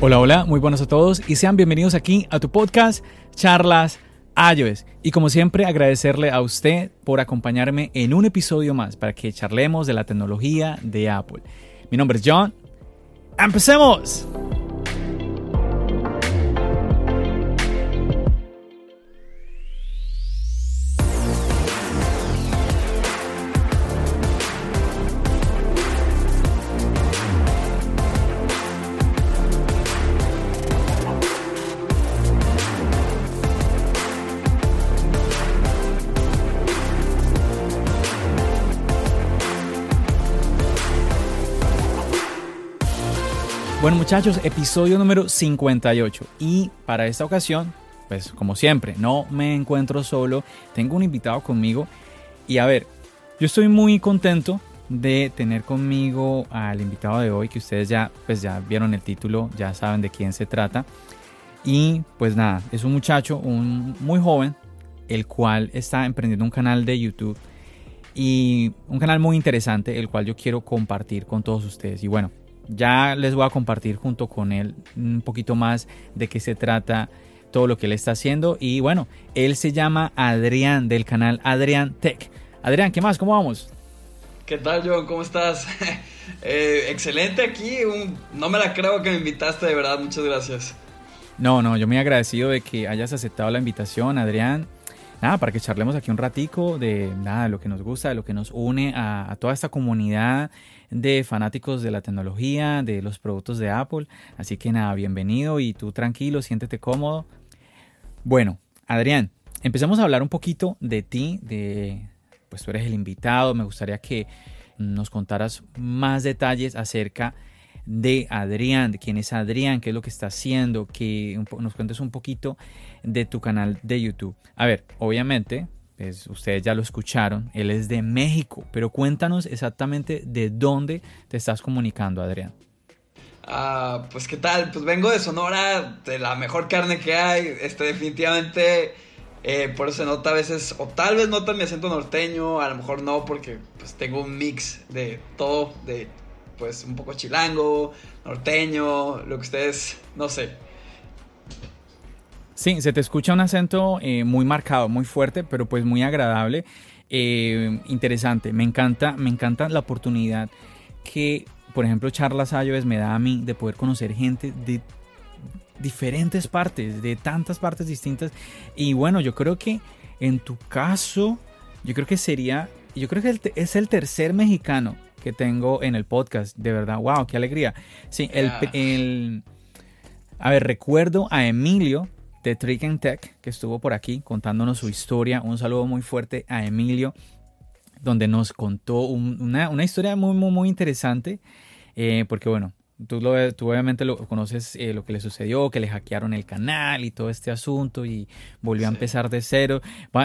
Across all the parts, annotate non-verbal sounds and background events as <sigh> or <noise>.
Hola, hola, muy buenos a todos y sean bienvenidos aquí a tu podcast Charlas iOS. Y como siempre, agradecerle a usted por acompañarme en un episodio más para que charlemos de la tecnología de Apple. Mi nombre es John. ¡Empecemos! Bueno muchachos, episodio número 58 y para esta ocasión, pues como siempre, no me encuentro solo, tengo un invitado conmigo. Y a ver, yo estoy muy contento de tener conmigo al invitado de hoy que ustedes ya pues ya vieron el título, ya saben de quién se trata. Y pues nada, es un muchacho, un muy joven, el cual está emprendiendo un canal de YouTube y un canal muy interesante, el cual yo quiero compartir con todos ustedes. Y bueno, ya les voy a compartir junto con él un poquito más de qué se trata todo lo que él está haciendo. Y bueno, él se llama Adrián del canal Adrián Tech. Adrián, ¿qué más? ¿Cómo vamos? ¿Qué tal, John? ¿Cómo estás? <laughs> eh, excelente aquí. no me la creo que me invitaste, de verdad. Muchas gracias. No, no, yo me he agradecido de que hayas aceptado la invitación, Adrián. Nada, para que charlemos aquí un ratico de nada, de lo que nos gusta, de lo que nos une a, a toda esta comunidad de fanáticos de la tecnología, de los productos de Apple. Así que nada, bienvenido y tú tranquilo, siéntete cómodo. Bueno, Adrián, empecemos a hablar un poquito de ti, de pues tú eres el invitado, me gustaría que nos contaras más detalles acerca de Adrián, de quién es Adrián, qué es lo que está haciendo, que nos cuentes un poquito de tu canal de YouTube. A ver, obviamente pues ustedes ya lo escucharon, él es de México, pero cuéntanos exactamente de dónde te estás comunicando, Adrián. Ah, pues qué tal, pues vengo de Sonora, de la mejor carne que hay, este definitivamente, eh, por eso se nota a veces, o tal vez nota mi acento norteño, a lo mejor no, porque pues tengo un mix de todo, de pues un poco chilango, norteño, lo que ustedes, no sé, Sí, se te escucha un acento eh, muy marcado, muy fuerte, pero pues muy agradable, eh, interesante. Me encanta, me encanta la oportunidad que, por ejemplo, Charlas Ayoves me da a mí de poder conocer gente de diferentes partes, de tantas partes distintas. Y bueno, yo creo que en tu caso, yo creo que sería, yo creo que es el tercer mexicano que tengo en el podcast, de verdad, wow, qué alegría. Sí, el, el a ver, recuerdo a Emilio de Trick and Tech, que estuvo por aquí contándonos su historia. Un saludo muy fuerte a Emilio, donde nos contó una, una, historia muy, muy, muy interesante, eh, porque bueno, tú, lo, tú obviamente lo conoces eh, lo que le sucedió, que le hackearon el canal y todo este asunto y volvió a empezar de cero.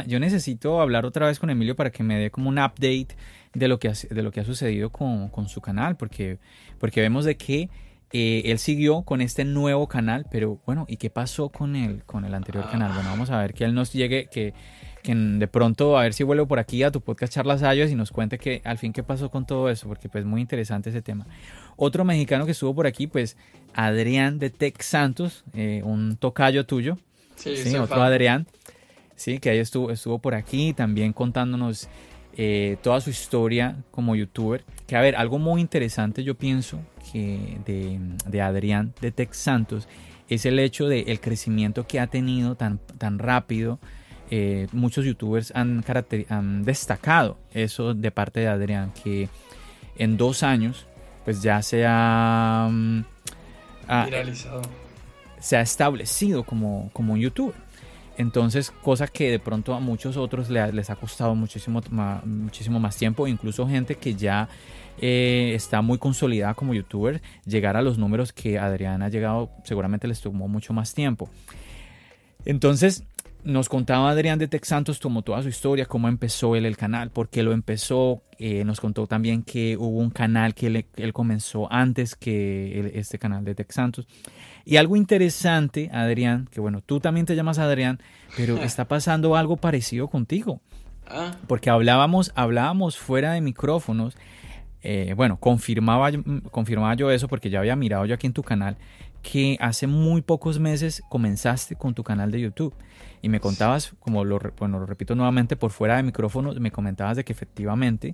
yo necesito hablar otra vez con Emilio para que me dé como un update de lo que ha, de lo que ha sucedido con, con su canal, porque, porque vemos de que eh, él siguió con este nuevo canal, pero bueno, ¿y qué pasó con el, con el anterior canal? Bueno, vamos a ver que él nos llegue, que, que de pronto a ver si vuelvo por aquí a tu podcast Charlas Ayos y nos cuente que al fin qué pasó con todo eso, porque pues muy interesante ese tema. Otro mexicano que estuvo por aquí, pues Adrián de Tech Santos, eh, un tocayo tuyo. Sí, otro Adrián. Sí, que ahí estuvo, estuvo por aquí también contándonos eh, toda su historia como youtuber. Que a ver, algo muy interesante yo pienso que de, Adrián de Tex Santos es el hecho del el crecimiento que ha tenido tan, tan rápido. Eh, muchos youtubers han, han destacado eso de parte de Adrián, que en dos años pues ya se ha, mm, se ha establecido como, como un youtuber. Entonces, cosa que de pronto a muchos otros les ha costado muchísimo, muchísimo más tiempo, incluso gente que ya eh, está muy consolidada como youtuber, llegar a los números que Adrián ha llegado seguramente les tomó mucho más tiempo. Entonces, nos contaba Adrián de Tex Santos como toda su historia, cómo empezó él el canal, por qué lo empezó. Eh, nos contó también que hubo un canal que él, comenzó antes que este canal de Tex Santos. Y algo interesante, Adrián, que bueno, tú también te llamas Adrián, pero <laughs> está pasando algo parecido contigo. Ah. Porque hablábamos, hablábamos fuera de micrófonos. Eh, bueno, confirmaba, confirmaba yo eso porque ya había mirado yo aquí en tu canal que hace muy pocos meses comenzaste con tu canal de YouTube y me contabas, como lo, bueno, lo repito nuevamente por fuera de micrófono, me comentabas de que efectivamente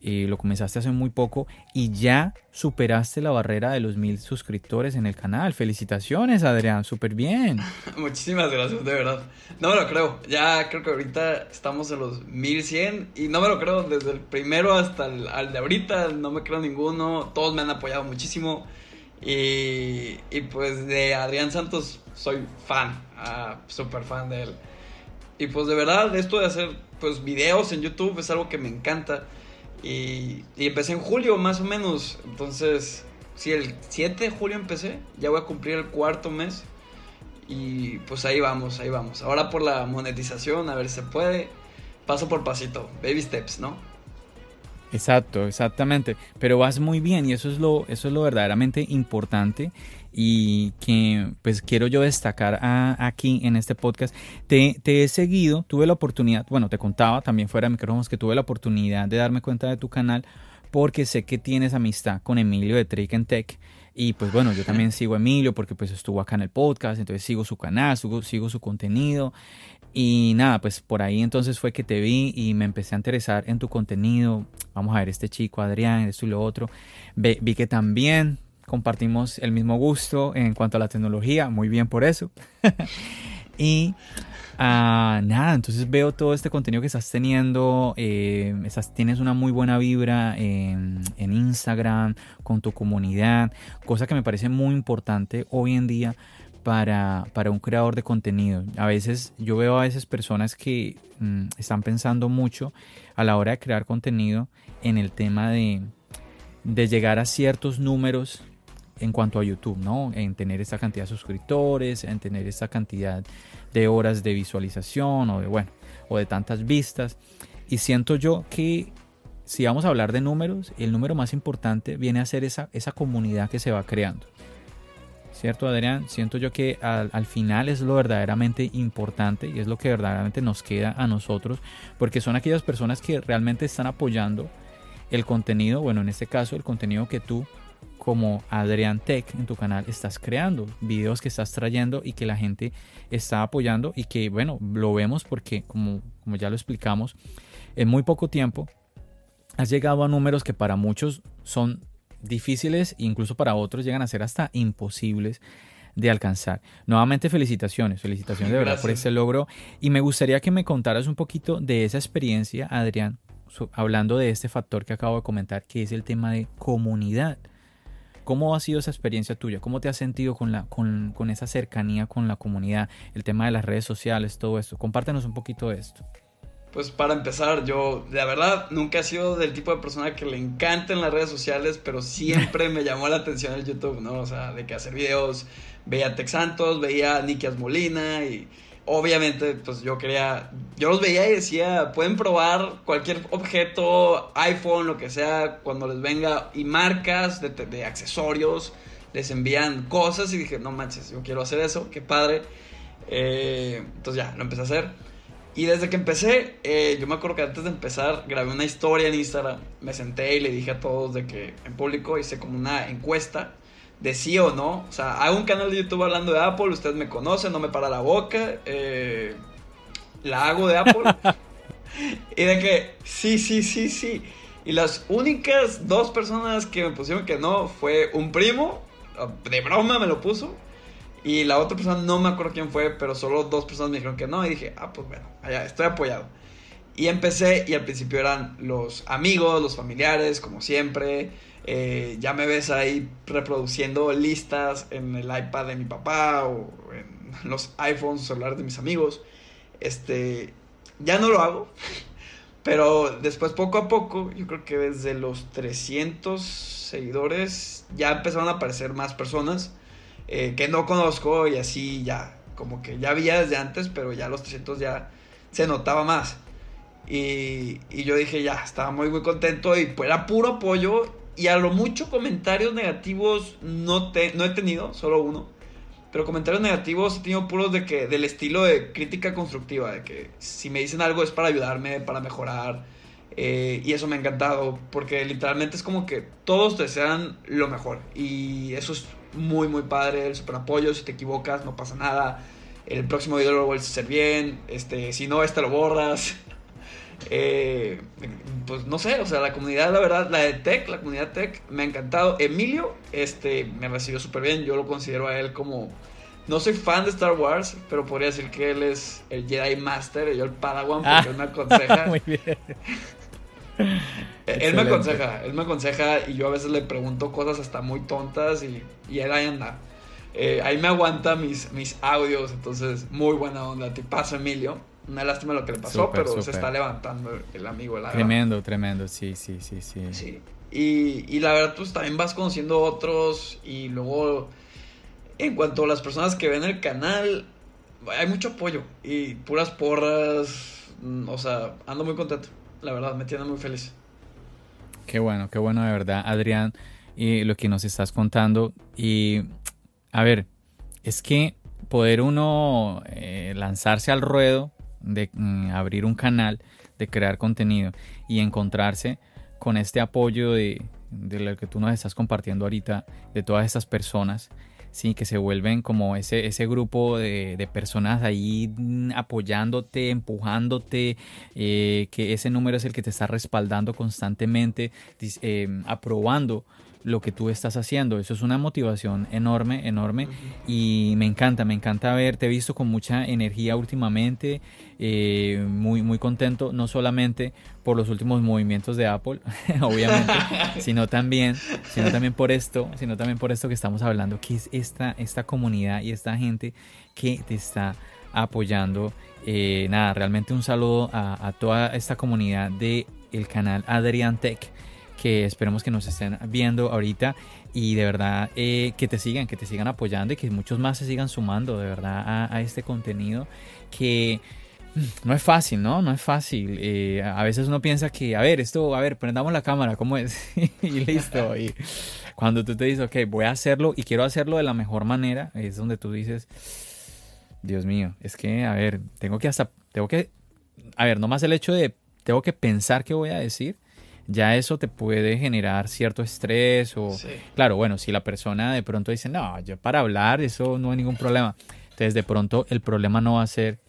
eh, lo comenzaste hace muy poco y ya superaste la barrera de los mil suscriptores en el canal. Felicitaciones, Adrián, súper bien. <laughs> Muchísimas gracias, de verdad. No me lo creo, ya creo que ahorita estamos en los 1100 y no me lo creo desde el primero hasta el al de ahorita, no me creo ninguno, todos me han apoyado muchísimo. Y, y pues de Adrián Santos soy fan, uh, súper fan de él. Y pues de verdad, esto de hacer pues videos en YouTube es algo que me encanta. Y, y empecé en julio más o menos. Entonces, si el 7 de julio empecé, ya voy a cumplir el cuarto mes. Y pues ahí vamos, ahí vamos. Ahora por la monetización, a ver si se puede. Paso por pasito, baby steps, ¿no? Exacto, exactamente. Pero vas muy bien y eso es lo, eso es lo verdaderamente importante y que pues quiero yo destacar aquí en este podcast. Te, te, he seguido, tuve la oportunidad, bueno, te contaba también fuera de micrófonos que tuve la oportunidad de darme cuenta de tu canal porque sé que tienes amistad con Emilio de Trick and Tech. Y pues bueno, yo también sigo a Emilio porque pues estuvo acá en el podcast, entonces sigo su canal, sigo, sigo su contenido y nada, pues por ahí entonces fue que te vi y me empecé a interesar en tu contenido. Vamos a ver, este chico, Adrián, esto y lo otro. vi que también compartimos el mismo gusto en cuanto a la tecnología, muy bien por eso. <laughs> y uh, nada, entonces veo todo este contenido que estás teniendo, eh, tienes una muy buena vibra en, en Instagram, con tu comunidad, cosa que me parece muy importante hoy en día para, para, un creador de contenido. A veces yo veo a veces personas que mm, están pensando mucho a la hora de crear contenido en el tema de, de llegar a ciertos números en cuanto a YouTube, ¿no? En tener esta cantidad de suscriptores, en tener esta cantidad de horas de visualización o de, bueno, o de tantas vistas. Y siento yo que si vamos a hablar de números, el número más importante viene a ser esa, esa comunidad que se va creando. ¿Cierto, Adrián? Siento yo que al, al, final es lo verdaderamente importante y es lo que verdaderamente nos queda a nosotros, porque son aquellas personas que realmente están apoyando el contenido, bueno, en este caso el contenido que tú como Adrián Tech en tu canal estás creando, videos que estás trayendo y que la gente está apoyando y que, bueno, lo vemos porque, como, como ya lo explicamos, en muy poco tiempo has llegado a números que para muchos son difíciles, incluso para otros llegan a ser hasta imposibles de alcanzar. Nuevamente felicitaciones, felicitaciones <laughs> de verdad por ese logro y me gustaría que me contaras un poquito de esa experiencia, Adrián, hablando de este factor que acabo de comentar, que es el tema de comunidad. ¿Cómo ha sido esa experiencia tuya? ¿Cómo te has sentido con, la, con, con esa cercanía con la comunidad? El tema de las redes sociales, todo esto. Compártenos un poquito de esto. Pues para empezar, yo la verdad nunca he sido del tipo de persona que le encanten las redes sociales, pero siempre me llamó la atención el YouTube, ¿no? O sea, de que hacer videos, veía a Tex Santos, veía a Nikias Molina y obviamente, pues yo quería, yo los veía y decía, pueden probar cualquier objeto, iPhone, lo que sea, cuando les venga, y marcas de, accesorios, les envían cosas y dije, no manches, yo quiero hacer eso, qué padre. Eh, entonces ya, lo empecé a hacer. Y desde que empecé, eh, yo me acuerdo que antes de empezar grabé una historia en Instagram, me senté y le dije a todos de que en público hice como una encuesta de sí o no. O sea, hago un canal de YouTube hablando de Apple, ustedes me conocen, no me para la boca. Eh, la hago de Apple. <laughs> y de que sí, sí, sí, sí. Y las únicas dos personas que me pusieron que no fue un primo, de broma me lo puso. Y la otra persona no me acuerdo quién fue, pero solo dos personas me dijeron que no. Y dije, ah, pues bueno, allá estoy apoyado. Y empecé, y al principio eran los amigos, los familiares, como siempre. Eh, ya me ves ahí reproduciendo listas en el iPad de mi papá o en <laughs> los iPhones, celulares de mis amigos. Este, ya no lo hago, <laughs> pero después poco a poco, yo creo que desde los 300 seguidores ya empezaron a aparecer más personas eh, que no conozco y así ya, como que ya había desde antes, pero ya los 300 ya se notaba más. Y, y yo dije, ya, estaba muy, muy contento y pues era puro apoyo y a lo mucho comentarios negativos no, te, no he tenido, solo uno. Pero comentarios negativos he tenido puros de que, del estilo de crítica constructiva, de que si me dicen algo es para ayudarme, para mejorar. Eh, y eso me ha encantado, porque literalmente es como que todos desean lo mejor. Y eso es muy, muy padre, el super apoyo, si te equivocas no pasa nada. El próximo video lo vuelves a hacer bien, este, si no, este lo borras. <laughs> Eh, pues no sé, o sea, la comunidad, la verdad, la de Tech, la comunidad Tech, me ha encantado. Emilio, este, me recibió súper bien. Yo lo considero a él como. No soy fan de Star Wars, pero podría decir que él es el Jedi Master y yo el Padawan, porque ah, él me aconseja. <laughs> Muy bien. <laughs> él me aconseja, él me aconseja y yo a veces le pregunto cosas hasta muy tontas y, y él ahí anda. Eh, ahí me aguanta mis, mis audios, entonces muy buena onda. Te paso, Emilio. Una lástima lo que le pasó, pero se está levantando el amigo. La tremendo, tremendo, sí, sí, sí, sí. Sí. Y, y la verdad, pues también vas conociendo otros y luego, en cuanto a las personas que ven el canal, hay mucho apoyo y puras porras. Mm, o sea, ando muy contento, la verdad, me tiene muy feliz. Qué bueno, qué bueno de verdad, Adrián, y lo que nos estás contando. Y, a ver, es que poder uno eh, lanzarse al ruedo de mm, abrir un canal, de crear contenido y encontrarse con este apoyo de, lo que tú nos estás compartiendo ahorita, de todas estas personas, sí, que se vuelven como ese, ese grupo de, personas ahí mm, apoyándote, empujándote, eh, que ese número es el que te está respaldando constantemente, eh, aprobando lo que tú estás haciendo. Eso es una motivación enorme, enorme. Y me encanta, me encanta verte. He visto con mucha energía últimamente. Eh, muy, muy contento, no solamente por los últimos movimientos de Apple, <laughs> obviamente, <laughs> sino también, sino también por esto, sino también por esto que estamos hablando, que es esta, esta comunidad y esta gente que te está apoyando. Eh, nada, realmente un saludo a, a toda esta comunidad de el canal Adrian Tech que esperemos que nos estén viendo ahorita y de verdad eh, que te sigan, que te sigan apoyando y que muchos más se sigan sumando de verdad a, este contenido que mm, no es fácil, ¿no? No es fácil. Eh, a veces uno piensa que, a ver, esto, a ver, prendamos la cámara, ¿cómo es? <laughs> y listo. Y cuando tú te dices, ok, voy a hacerlo y quiero hacerlo de la mejor manera, es donde tú dices, Dios mío, es que, a ver, tengo que hasta, tengo que, a ver, no más el hecho de, tengo que pensar qué voy a decir, ya eso te puede generar cierto estrés o, claro, bueno, si la persona de pronto dice, no, yo para hablar eso no hay ningún problema. Entonces de pronto el problema no va a ser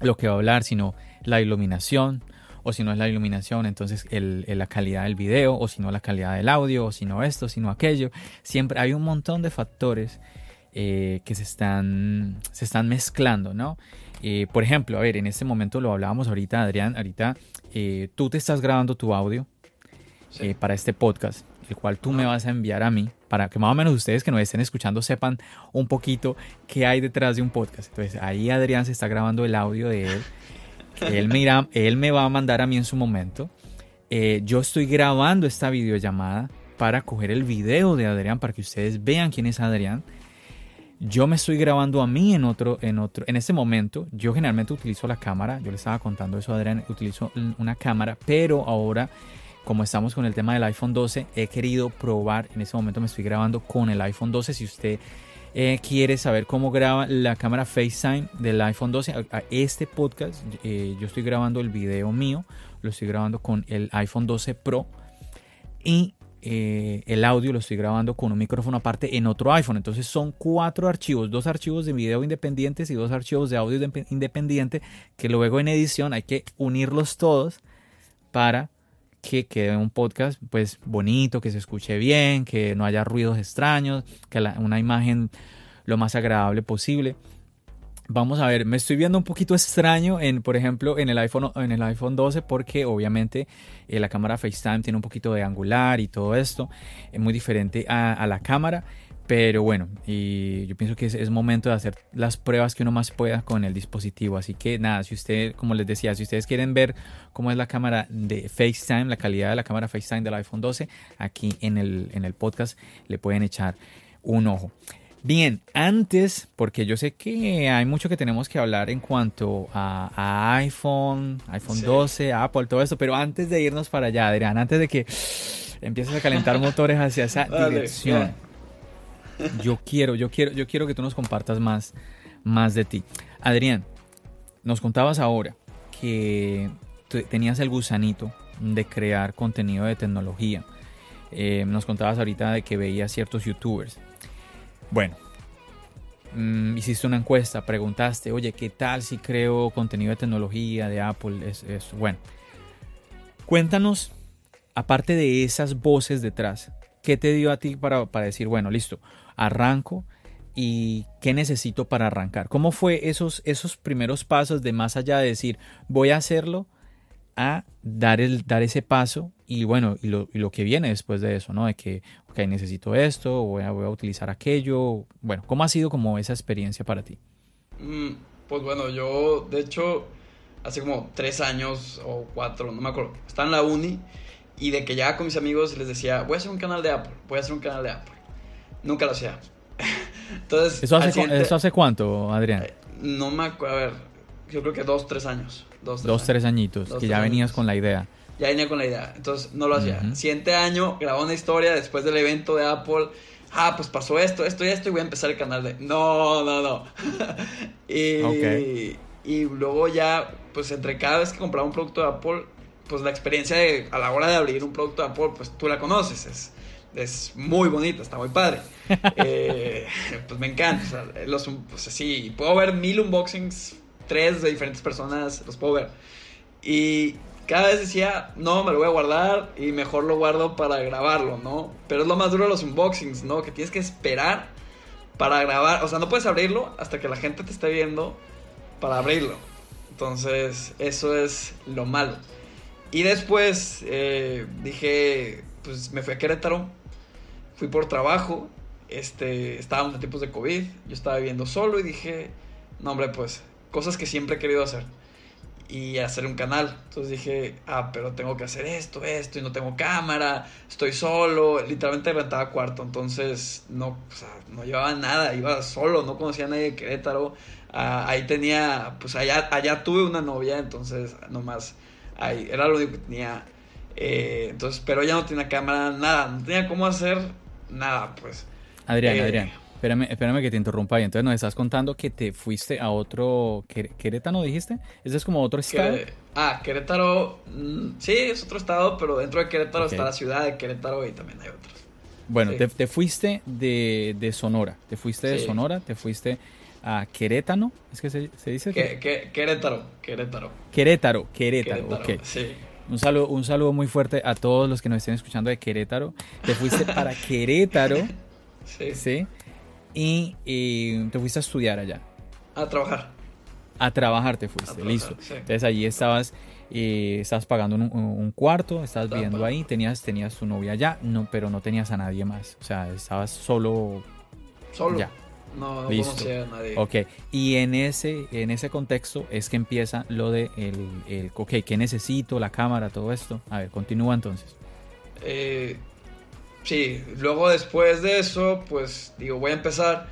lo que va a hablar, sino la iluminación, o si no es la iluminación, entonces el, la calidad del video, o si no la calidad del audio, o si no esto, si no aquello. Siempre hay un montón de factores eh, que se están, se están mezclando, ¿no? Eh, por ejemplo, a ver, en este momento lo hablábamos ahorita, Adrián, ahorita eh, tú te estás grabando tu audio eh, para este podcast, el cual tú me vas a enviar a mí, para que más o menos ustedes que nos estén escuchando sepan un poquito qué hay detrás de un podcast. Entonces ahí Adrián se está grabando el audio de él, él, me él me va a mandar a mí en su momento. Eh, yo estoy grabando esta videollamada para coger el video de Adrián para que ustedes vean quién es Adrián. Yo me estoy grabando a mí en otro, en otro, en este momento. Yo generalmente utilizo la cámara. Yo le estaba contando eso a Adrián. Utilizo una cámara, pero ahora como estamos con el tema del iPhone 12, he querido probar, en este momento me estoy grabando con el iPhone 12, si usted eh, quiere saber cómo graba la cámara FaceTime del iPhone 12, a, este podcast, eh, yo estoy grabando el video mío, lo estoy grabando con el iPhone 12 Pro y eh, el audio lo estoy grabando con un micrófono aparte en otro iPhone. Entonces son cuatro archivos, dos archivos de video independientes y dos archivos de audio independiente que luego en edición hay que unirlos todos para que quede un podcast pues bonito, que se escuche bien, que no haya ruidos extraños, que una imagen lo más agradable posible. Vamos a ver, me estoy viendo un poquito extraño en, por ejemplo, en el iPhone, en el iPhone 12 porque obviamente eh, la cámara FaceTime tiene un poquito de angular y todo esto, es muy diferente a, la cámara, Pero bueno, y yo pienso que es, momento de hacer las pruebas que uno más pueda con el dispositivo. Así que nada, si usted, como les decía, si ustedes quieren ver cómo es la cámara de FaceTime, la calidad de la cámara FaceTime del iPhone 12, aquí en el, en el podcast le pueden echar un ojo. Bien, antes, porque yo sé que hay mucho que tenemos que hablar en cuanto a, iPhone, iPhone 12, Apple, todo eso, pero antes de irnos para allá, Adrián, antes de que empieces a calentar motores hacia esa dirección, yo quiero, yo quiero, yo quiero que tú nos compartas más, más de ti. Adrián, nos contabas ahora que tenías el gusanito de crear contenido de tecnología. Eh, nos contabas ahorita de que veías ciertos youtubers. Bueno, mm, hiciste una encuesta, preguntaste, oye, ¿qué tal si creo contenido de tecnología de Apple? Es, bueno. Cuéntanos, aparte de esas voces detrás, ¿qué te dio a ti para, para decir, bueno, listo, arranco y qué necesito para arrancar? ¿Cómo fue esos, esos primeros pasos de más allá de decir, voy a hacerlo? a dar, el, dar ese paso y bueno, y lo, y lo, que viene después de eso, ¿no? De que, ok, necesito esto, voy a, voy a utilizar aquello. Bueno, ¿cómo ha sido como esa experiencia para ti? Mm, pues bueno, yo de hecho hace como tres años o cuatro, no me acuerdo, estaba en la uni y de que ya con mis amigos les decía, voy a hacer un canal de Apple, voy a hacer un canal de Apple. Nunca lo hacía. <laughs> Entonces, ¿Eso hace, ¿Eso hace cuánto, Adrián? Eh, no me acuerdo, a ver, yo creo que dos, tres años. Dos, tres, añitos, que ya venías con la idea. Ya venía con la idea, entonces no lo hacía. Siguiente año, grabó una historia después del evento de Apple. Ah, pues pasó esto, esto y esto y voy a empezar el canal de... No, no, no. <laughs> y, y luego ya, pues entre cada vez que compraba un producto de Apple, pues la experiencia de, a la hora de abrir un producto de Apple, pues tú la conoces, es, es muy bonita, está muy padre. <laughs> Eh, pues me encanta, o sea, los, pues sí, puedo ver mil unboxings tres de diferentes personas, los puedo ver. Y cada vez decía, no, me lo voy a guardar y mejor lo guardo para grabarlo, ¿no? Pero es lo más duro de los unboxings, ¿no? Que tienes que esperar para grabar, o sea, no puedes abrirlo hasta que la gente te esté viendo para abrirlo. Entonces, eso es lo malo. Y después eh, dije, pues me fui a Querétaro, fui por trabajo, este, estábamos en tiempos de COVID, yo estaba viviendo solo y dije, no hombre, pues cosas que siempre he querido hacer y hacer un canal. Entonces dije, ah, pero tengo que hacer esto, esto, y no tengo cámara, estoy solo, literalmente rentaba cuarto, entonces no, o sea, no llevaba nada, iba solo, no conocía a nadie de Querétaro. Ah, ahí tenía, pues allá, allá tuve una novia, entonces nomás, ahí era lo único que tenía. Eh, entonces, pero ya no tenía cámara, nada, no tenía cómo hacer nada, pues. Adrián, eh, Adrián. Espérame, espérame que te interrumpa ahí. Entonces nos estás contando que te fuiste a otro... ¿Querétaro dijiste? ¿Ese es como otro estado? ah, Querétaro... Mm, sí, es otro estado, pero dentro de Querétaro está la ciudad de Querétaro y también hay otros. Bueno, te, fuiste de, Sonora. Te fuiste de Sonora, te fuiste a Querétano. ¿Es que se, dice? Querétaro, Querétaro. Querétaro, Querétaro, ok. Sí. Un saludo, un saludo muy fuerte a todos los que nos estén escuchando de Querétaro. Te fuiste <laughs> para Querétaro. Sí. ¿sí? y te fuiste a estudiar allá. A trabajar. A trabajar te fuiste, listo. Entonces allí estabas, eh, estabas pagando un, cuarto, estabas viviendo ahí, tenías, tenías tu novia allá, no, pero no tenías a nadie más. O sea, estabas solo. Solo. Ya. No, no conocía a nadie. Ok, y en ese, en ese contexto es que empieza lo de el, el ok, ¿qué necesito? La cámara, todo esto. A ver, continúa entonces. Eh, Sí, luego después de eso, pues digo, voy a empezar.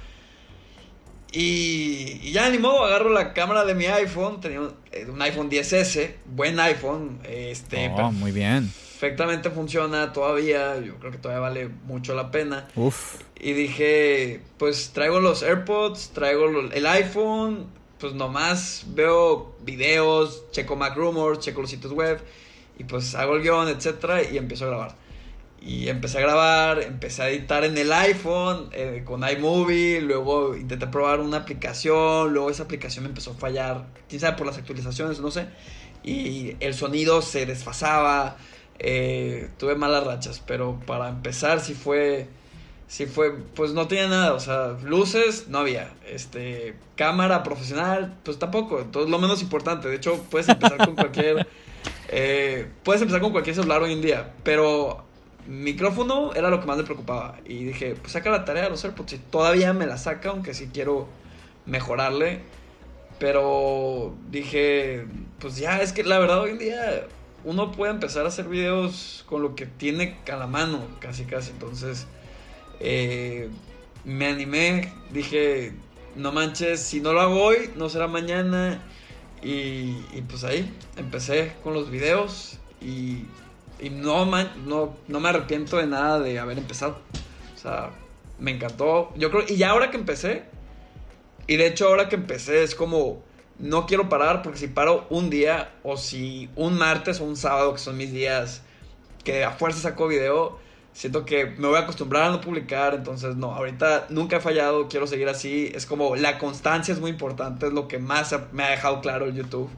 Y, ya ni modo, agarro la cámara de mi iPhone, tenía un, eh, iPhone 10S, buen iPhone, este, oh, muy bien. Perfectamente funciona todavía, yo creo que todavía vale mucho la pena. Uf. Y dije, pues traigo los AirPods, traigo el iPhone, pues nomás veo videos, checo Mac Rumors, checo los sitios web y pues hago el guion, etcétera, y empiezo a grabar. Y empecé a grabar, empecé a editar en el iPhone eh, con iMovie, luego intenté probar una aplicación, luego esa aplicación me empezó a fallar, quién sabe por las actualizaciones, no sé, y el sonido se desfasaba, eh, tuve malas rachas, pero para empezar sí fue, sí fue, pues no tenía nada, o sea, luces no había, este, cámara profesional, pues tampoco, entonces lo menos importante, de hecho puedes empezar con cualquier, <laughs> eh, puedes empezar con cualquier celular hoy en día, pero micrófono era lo que más me preocupaba. Y dije, pues saca la tarea los AirPods. Y todavía me la saca, aunque sí quiero mejorarle. Pero dije, pues ya, es que la verdad hoy en día uno puede empezar a hacer videos con lo que tiene a la mano, casi casi. Entonces, eh, me animé, dije, no manches, si no lo hago hoy, no será mañana. Y, pues ahí empecé con los videos y, no, no, no me arrepiento de nada de haber empezado. O sea, me encantó. Yo creo, y ya ahora que empecé, y de hecho ahora que empecé es como, no quiero parar porque si paro un día o si un martes o un sábado, que son mis días que a fuerza saco video, siento que me voy a acostumbrar a no publicar, entonces no, ahorita nunca he fallado, quiero seguir así, es como la constancia es muy importante, es lo que más me ha dejado claro el YouTube,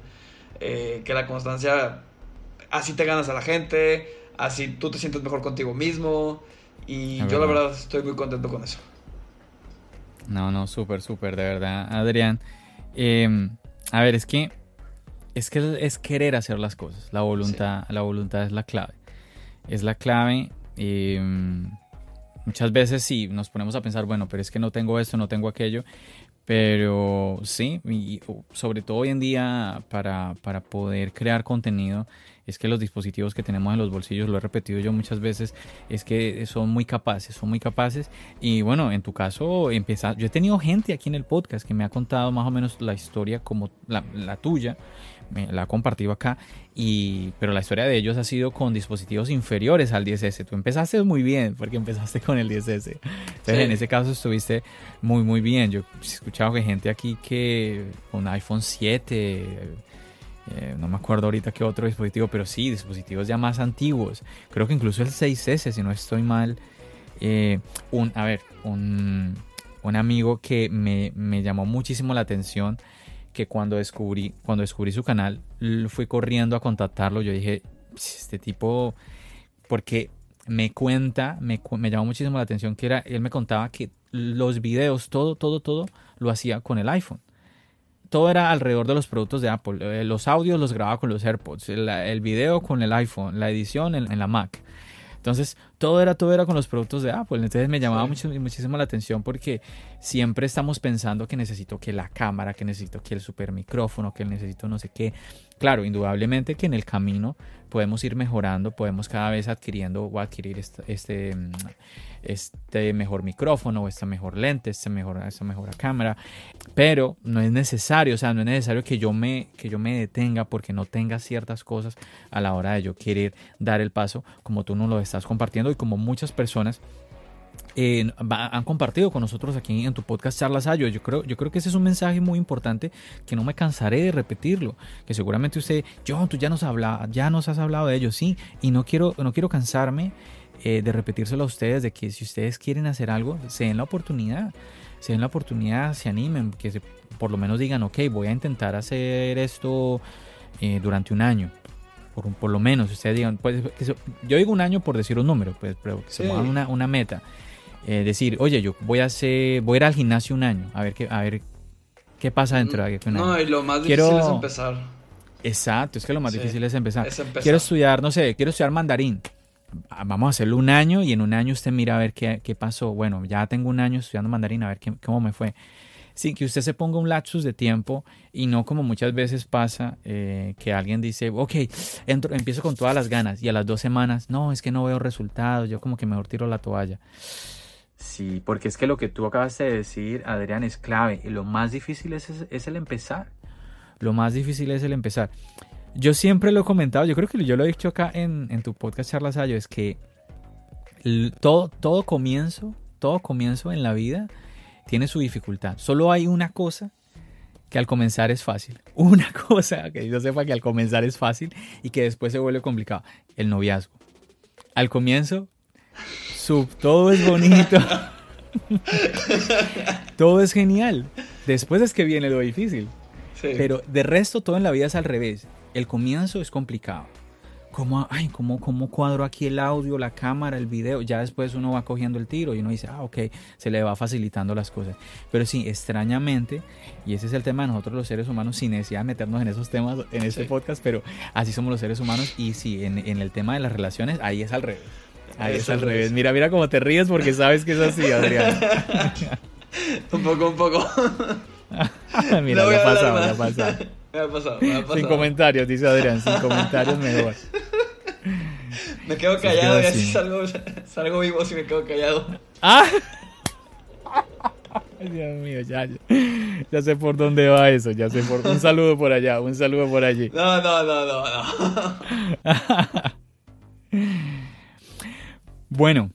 eh, que la constancia, así te ganas a la gente, así tú te sientes mejor contigo mismo, y yo la verdad estoy muy contento con eso. No, no, súper, súper, de verdad, Adrián. Em, a ver, es que es que es querer hacer las cosas. La voluntad, la voluntad es la clave. Es la clave. Em, muchas veces sí nos ponemos a pensar, bueno, pero es que no tengo esto, no tengo aquello. Pero sí, y sobre todo hoy en día para, para poder crear contenido es que los dispositivos que tenemos en los bolsillos, lo he repetido yo muchas veces, es que son muy capaces, son muy capaces. Y bueno, en tu caso, empieza, yo he tenido gente aquí en el podcast que me ha contado más o menos la historia como la, tuya, me, la ha compartido acá, y, pero la historia de ellos ha sido con dispositivos inferiores al 10S. Tú empezaste muy bien porque empezaste con el 10S. Entonces, en ese caso estuviste muy, muy bien. Yo he escuchado que gente aquí que con iPhone 7 eh, no me acuerdo ahorita qué otro dispositivo, pero sí, dispositivos ya más antiguos. Creo que incluso el 6S, si no estoy mal. Eh, un, a ver, un, un amigo que me, me, llamó muchísimo la atención, que cuando descubrí, cuando descubrí su canal, fui corriendo a contactarlo. Yo dije, este tipo, porque me cuenta, me, me llamó muchísimo la atención que era, él me contaba que los videos, todo, todo, todo, lo hacía con el iPhone todo era alrededor de los productos de Apple. Eh, los audios los grababa con los AirPods, el, video con el iPhone, la edición en, la Mac. Entonces, todo era, todo era con los productos de Apple. Entonces me llamaba muchísimo la atención porque siempre estamos pensando que necesito que la cámara, que necesito que el super micrófono, que necesito no sé qué. Claro, indudablemente que en el camino podemos ir mejorando, podemos cada vez adquiriendo o adquirir este, este, mm, este mejor micrófono, esta mejor lente, esta mejor, esta mejor cámara, pero no es necesario, o sea, no es necesario que yo me, que yo me detenga porque no tenga ciertas cosas a la hora de yo querer dar el paso como tú nos lo estás compartiendo y como muchas personas eh, han compartido con nosotros aquí en tu podcast Charlas Ayo. Yo creo, yo creo que ese es un mensaje muy importante que no me cansaré de repetirlo. Que seguramente usted, John, tú ya nos, habla, ya nos has hablado de ello, sí, y no quiero, no quiero cansarme eh, de repetírselo a ustedes, de que si ustedes quieren hacer algo, se den la oportunidad, se den la oportunidad, se animen, que por lo menos digan, ok, voy a intentar hacer esto eh, durante un año. Por, por lo menos, ustedes digan, pues, yo digo un año por decir un número, pues, pero que se pongan una, una meta. Eh, decir, oye, yo voy a hacer, voy a ir al gimnasio un año, a ver qué, a ver qué pasa dentro de un año. No, y lo más difícil es empezar. Exacto, es que lo más difícil es empezar. Quiero estudiar, no sé, quiero estudiar mandarín. Ah, vamos a hacerlo un año y en un año usted mira a ver qué, qué pasó. Bueno, ya tengo un año estudiando mandarín, a ver qué, cómo me fue. Sí, que usted se ponga un lapsus de tiempo y no como muchas veces pasa eh, que alguien dice, ok, entro, empiezo con todas las ganas y a las dos semanas, no, es que no veo resultados, yo como que mejor tiro la toalla. Sí, porque es que lo que tú acabas de decir, Adrián, es clave. Y lo más difícil es, es, el empezar. Lo más difícil es el empezar. Yo siempre lo he comentado, yo creo que yo lo he dicho acá en, en tu podcast Charlas Ayo, es que todo, todo comienzo, todo comienzo en la vida tiene su dificultad. Solo hay una cosa que al comenzar es fácil. <laughs> Una cosa que yo sepa que al comenzar es fácil y que después se vuelve complicado. El noviazgo. Al comienzo todo es bonito. <laughs> todo es genial. Después es que viene lo difícil. Pero de resto todo en la vida es al revés. El comienzo es complicado. ¿Cómo, ay, cómo, cómo cuadro aquí el audio, la cámara, el video? Ya después uno va cogiendo el tiro y uno dice, ah, ok, se le va facilitando las cosas. Pero sí, extrañamente, y ese es el tema de nosotros los seres humanos, sin necesidad de meternos en esos temas en este podcast, pero así somos los seres humanos. Y sí, en, en el tema de las relaciones, ahí es al revés Ahí es, al revés. Mira, mira cómo te ríes porque sabes que es así, Adrián. <laughs> un poco, un poco. <laughs> mira, no ya, ha pasado, ya ha pasado, me ha pasado. Me ha pasado. Sin comentarios, dice Adrián, sin comentarios mejor. Me quedo callado y así salgo, salgo vivo si me quedo callado. ¡Ah! Dios mío, ya, ya, sé por dónde va eso, ya sé por... Un saludo por allá, un saludo por allí. No, no, no, no, no. <laughs> bueno,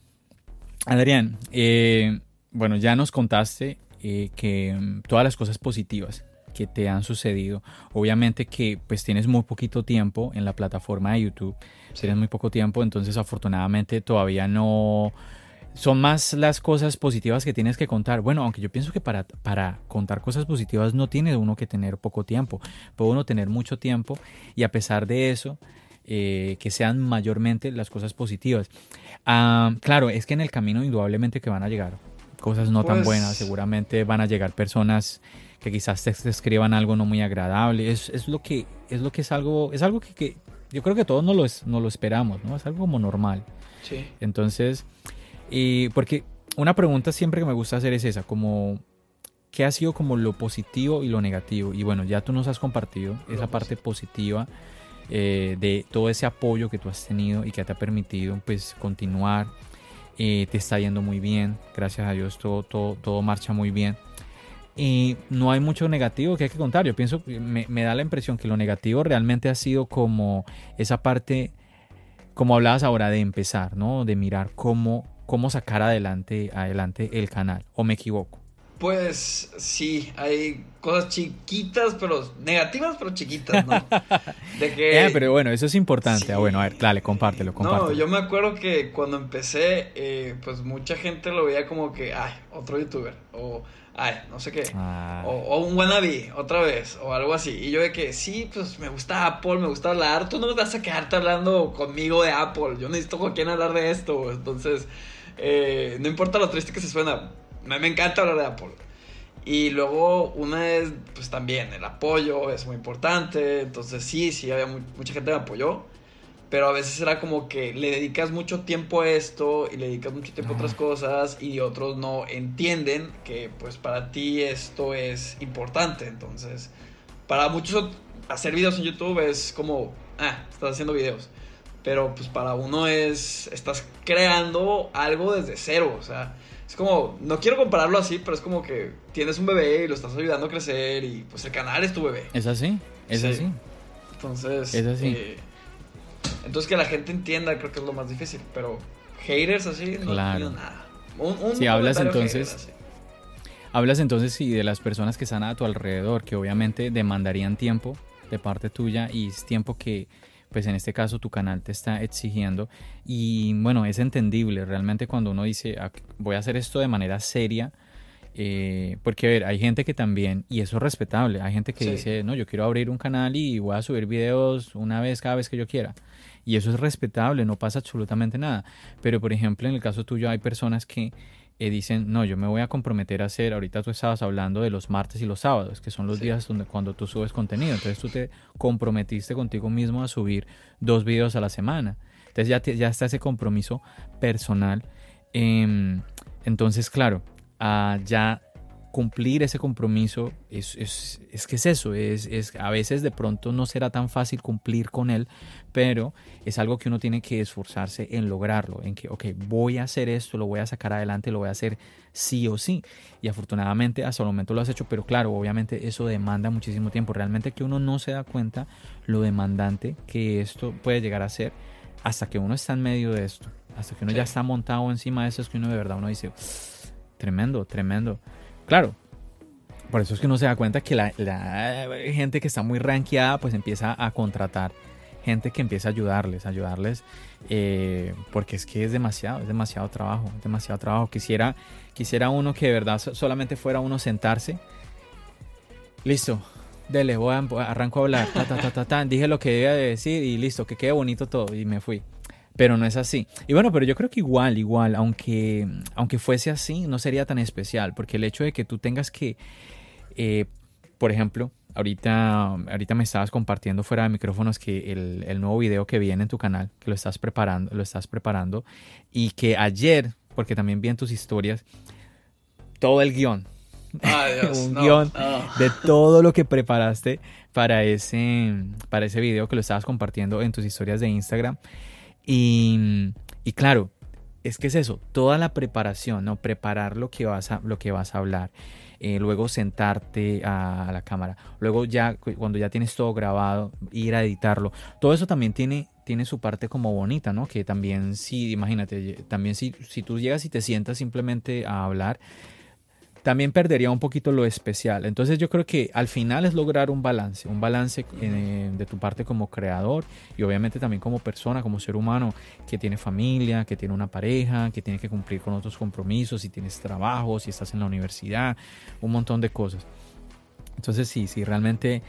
Adrián, eh, bueno, ya nos contaste eh, que mm, todas las cosas positivas que te han sucedido, obviamente que pues tienes muy poquito tiempo en la plataforma de YouTube, tienes muy poco tiempo, entonces afortunadamente todavía no son más las cosas positivas que tienes que contar. Bueno, aunque yo pienso que para, para contar cosas positivas no tiene uno que tener poco tiempo, puede uno tener mucho tiempo y a pesar de eso, eh, que sean mayormente las cosas positivas. Ah, claro, es que en el camino indudablemente que van a llegar cosas no tan pues buenas, seguramente van a llegar personas que quizás te, escriban algo no muy agradable. Es, es, lo que es lo que es algo es algo que, que yo creo que todos no lo, no lo esperamos, ¿no? Es algo como normal. Sí. Entonces, y porque una pregunta siempre que me gusta hacer es esa, como ¿qué ha sido como lo positivo y lo negativo? Y bueno, ya tú nos has compartido esa parte positiva eh, de todo ese apoyo que tú has tenido y que te ha permitido pues continuar. Eh, te está yendo muy bien, gracias a Dios todo, todo, todo marcha muy bien. Y no hay mucho negativo que hay que contar. Yo pienso, me, me da la impresión que lo negativo realmente ha sido como esa parte, como hablabas ahora, de empezar, ¿no? De mirar cómo cómo sacar adelante, adelante el canal, ¿o me equivoco? Pues sí, hay cosas chiquitas, pero negativas, pero chiquitas, ¿no? <laughs> De que... Eh, pero bueno, eso es importante. Ah, bueno, a ver, dale, compártelo, compártelo. No, yo me acuerdo que cuando empecé, eh, pues mucha gente lo veía como que, ay, otro youtuber, o ay, no sé qué, ah. o, un wannabe, otra vez, o algo así. Y yo de que, sí, pues me gusta Apple, me gusta hablar, tú no me vas a quedarte hablando conmigo de Apple, yo necesito con quién hablar de esto, entonces... Eh, no importa lo triste que se suena, me, me, encanta hablar de Apple. Y luego una es, pues también, el apoyo es muy importante. Entonces sí, sí, había mucha gente que me apoyó. Pero a veces era como que le dedicas mucho tiempo a esto y le dedicas mucho tiempo a otras cosas y otros no entienden que pues para ti esto es importante. Entonces, para muchos hacer videos en YouTube es como, ah, estás haciendo videos pero pues para uno es, estás creando algo desde cero, o sea, es como, no quiero compararlo así, pero es como que tienes un bebé y lo estás ayudando a crecer y pues el canal es tu bebé. Es así, es así. Entonces, es así. Eh, entonces que la gente entienda creo que es lo más difícil, pero haters así no claro. nada. si hablas entonces... Hablas entonces sí de las personas que están a tu alrededor, que obviamente demandarían tiempo de parte tuya y es tiempo que pues en este caso tu canal te está exigiendo y bueno, es entendible realmente cuando uno dice ah, voy a hacer esto de manera seria, eh, porque a ver, hay gente que también, y eso es respetable, hay gente que dice, no, yo quiero abrir un canal y voy a subir videos una vez cada vez que yo quiera. Y eso es respetable, no pasa absolutamente nada. Pero por ejemplo, en el caso tuyo hay personas que eh, dicen, no, yo me voy a comprometer a hacer, ahorita tú estabas hablando de los martes y los sábados, que son los días donde cuando tú subes contenido, entonces tú te comprometiste contigo mismo a subir dos videos a la semana. Entonces ya, ya está ese compromiso personal. Em, entonces, claro, uh, ya cumplir ese compromiso es, es, es que es eso, es, es, a veces de pronto no será tan fácil cumplir con él, pero es algo que uno tiene que esforzarse en lograrlo, en que, ok, voy a hacer esto, lo voy a sacar adelante, lo voy a hacer sí o sí. Y afortunadamente hasta el momento lo has hecho, pero claro, obviamente eso demanda muchísimo tiempo. Realmente que uno no se da cuenta lo demandante que esto puede llegar a ser hasta que uno está en medio de esto, hasta que uno ya está montado encima de eso, es que uno de verdad uno dice, tremendo, tremendo. Claro, por eso es que uno se da cuenta que la, gente que está muy rankeada pues empieza a contratar gente que empieza a ayudarles, ayudarles, eh, porque es que es demasiado, es demasiado trabajo, es demasiado trabajo. Quisiera, quisiera uno que de verdad solamente fuera uno sentarse. Listo, dele, voy a, arranco a hablar, dije lo que debía de decir y listo, que quede bonito todo y me fui pero no es así. Y bueno, pero yo creo que igual, igual, aunque, aunque fuese así, no sería tan especial, porque el hecho de que tú tengas que, eh, por ejemplo, ahorita, ahorita me estabas compartiendo fuera de micrófonos que el, el, nuevo video que viene en tu canal, que lo estás preparando, lo estás preparando, y que ayer, porque también vi en tus historias, todo el guion. <laughs> un guion de todo lo que preparaste para ese, para ese video que lo estabas compartiendo en tus historias de Instagram. Y, y claro, es que es eso, toda la preparación, ¿no? Preparar lo que vas a, lo que vas a hablar. Eh, luego sentarte a, la cámara, luego ya cuando ya tienes todo grabado, ir a editarlo. Todo eso también tiene, tiene su parte como bonita, ¿no? Que también si, imagínate, también si, si tú llegas y te sientas simplemente a hablar, también perdería un poquito lo especial. Entonces yo creo que al final es lograr un balance, un balance eh, de tu parte como creador y obviamente también como persona, como ser humano que tiene familia, que tiene una pareja, que tiene que cumplir con otros compromisos, si tienes trabajo, si estás en la universidad, un montón de cosas. Entonces sí, sí, realmente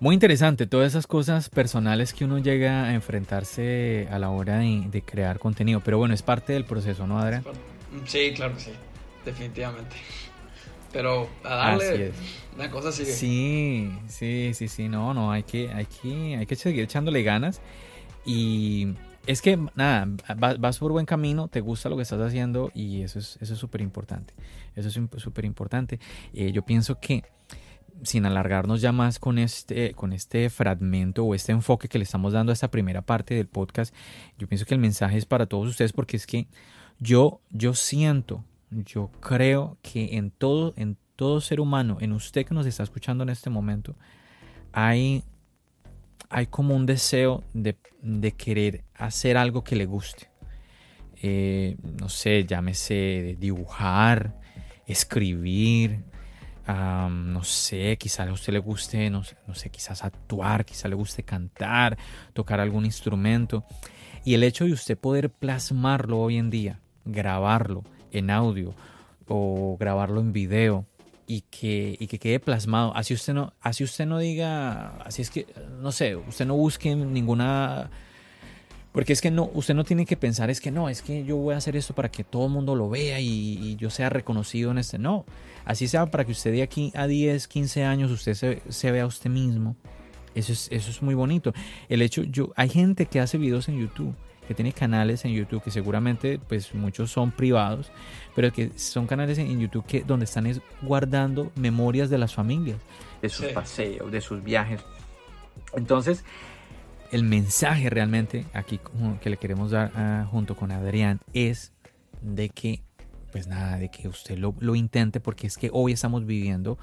muy interesante todas esas cosas personales que uno llega a enfrentarse a la hora de, crear contenido. Pero bueno, es parte del proceso, ¿no, Adrián? Sí, claro que sí, definitivamente. Pero a darle una cosa así. Sí, sí, sí, sí, no, no, hay que, hay que, hay que seguir echándole ganas. Y es que, nada, vas, por buen camino, te gusta lo que estás haciendo y eso es eso es súper importante. Eso es súper importante. Eh, yo pienso que sin alargarnos ya más con este, con este fragmento o este enfoque que le estamos dando a esta primera parte del podcast, yo pienso que el mensaje es para todos ustedes porque es que yo, yo siento yo creo que en todo, en todo ser humano, en usted que nos está escuchando en este momento, hay, hay como un deseo de, querer hacer algo que le guste. Eh, no sé, llámese dibujar, escribir, no sé, quizás a usted le guste, no, no sé, quizás actuar, quizás le guste cantar, tocar algún instrumento. Y el hecho de usted poder plasmarlo hoy en día, grabarlo, en audio o grabarlo en video y que, y que quede plasmado. Así usted no, así usted no diga, así es que, no sé, usted no busque ninguna... Porque es que no, usted no tiene que pensar, es que no, es que yo voy a hacer esto para que todo el mundo lo vea y, yo sea reconocido en este. No, así sea para que usted de aquí a 10, 15 años usted se, se vea a usted mismo. Eso es, eso es muy bonito. El hecho, yo, hay gente que hace videos en YouTube que tiene canales en YouTube que seguramente pues muchos son privados, pero que son canales en YouTube que donde están guardando memorias de las familias, de sus paseos, de sus viajes. Entonces, el mensaje realmente aquí que le queremos dar ah, junto con Adrián es de que, pues nada, de que usted lo, lo intente porque es que hoy estamos viviendo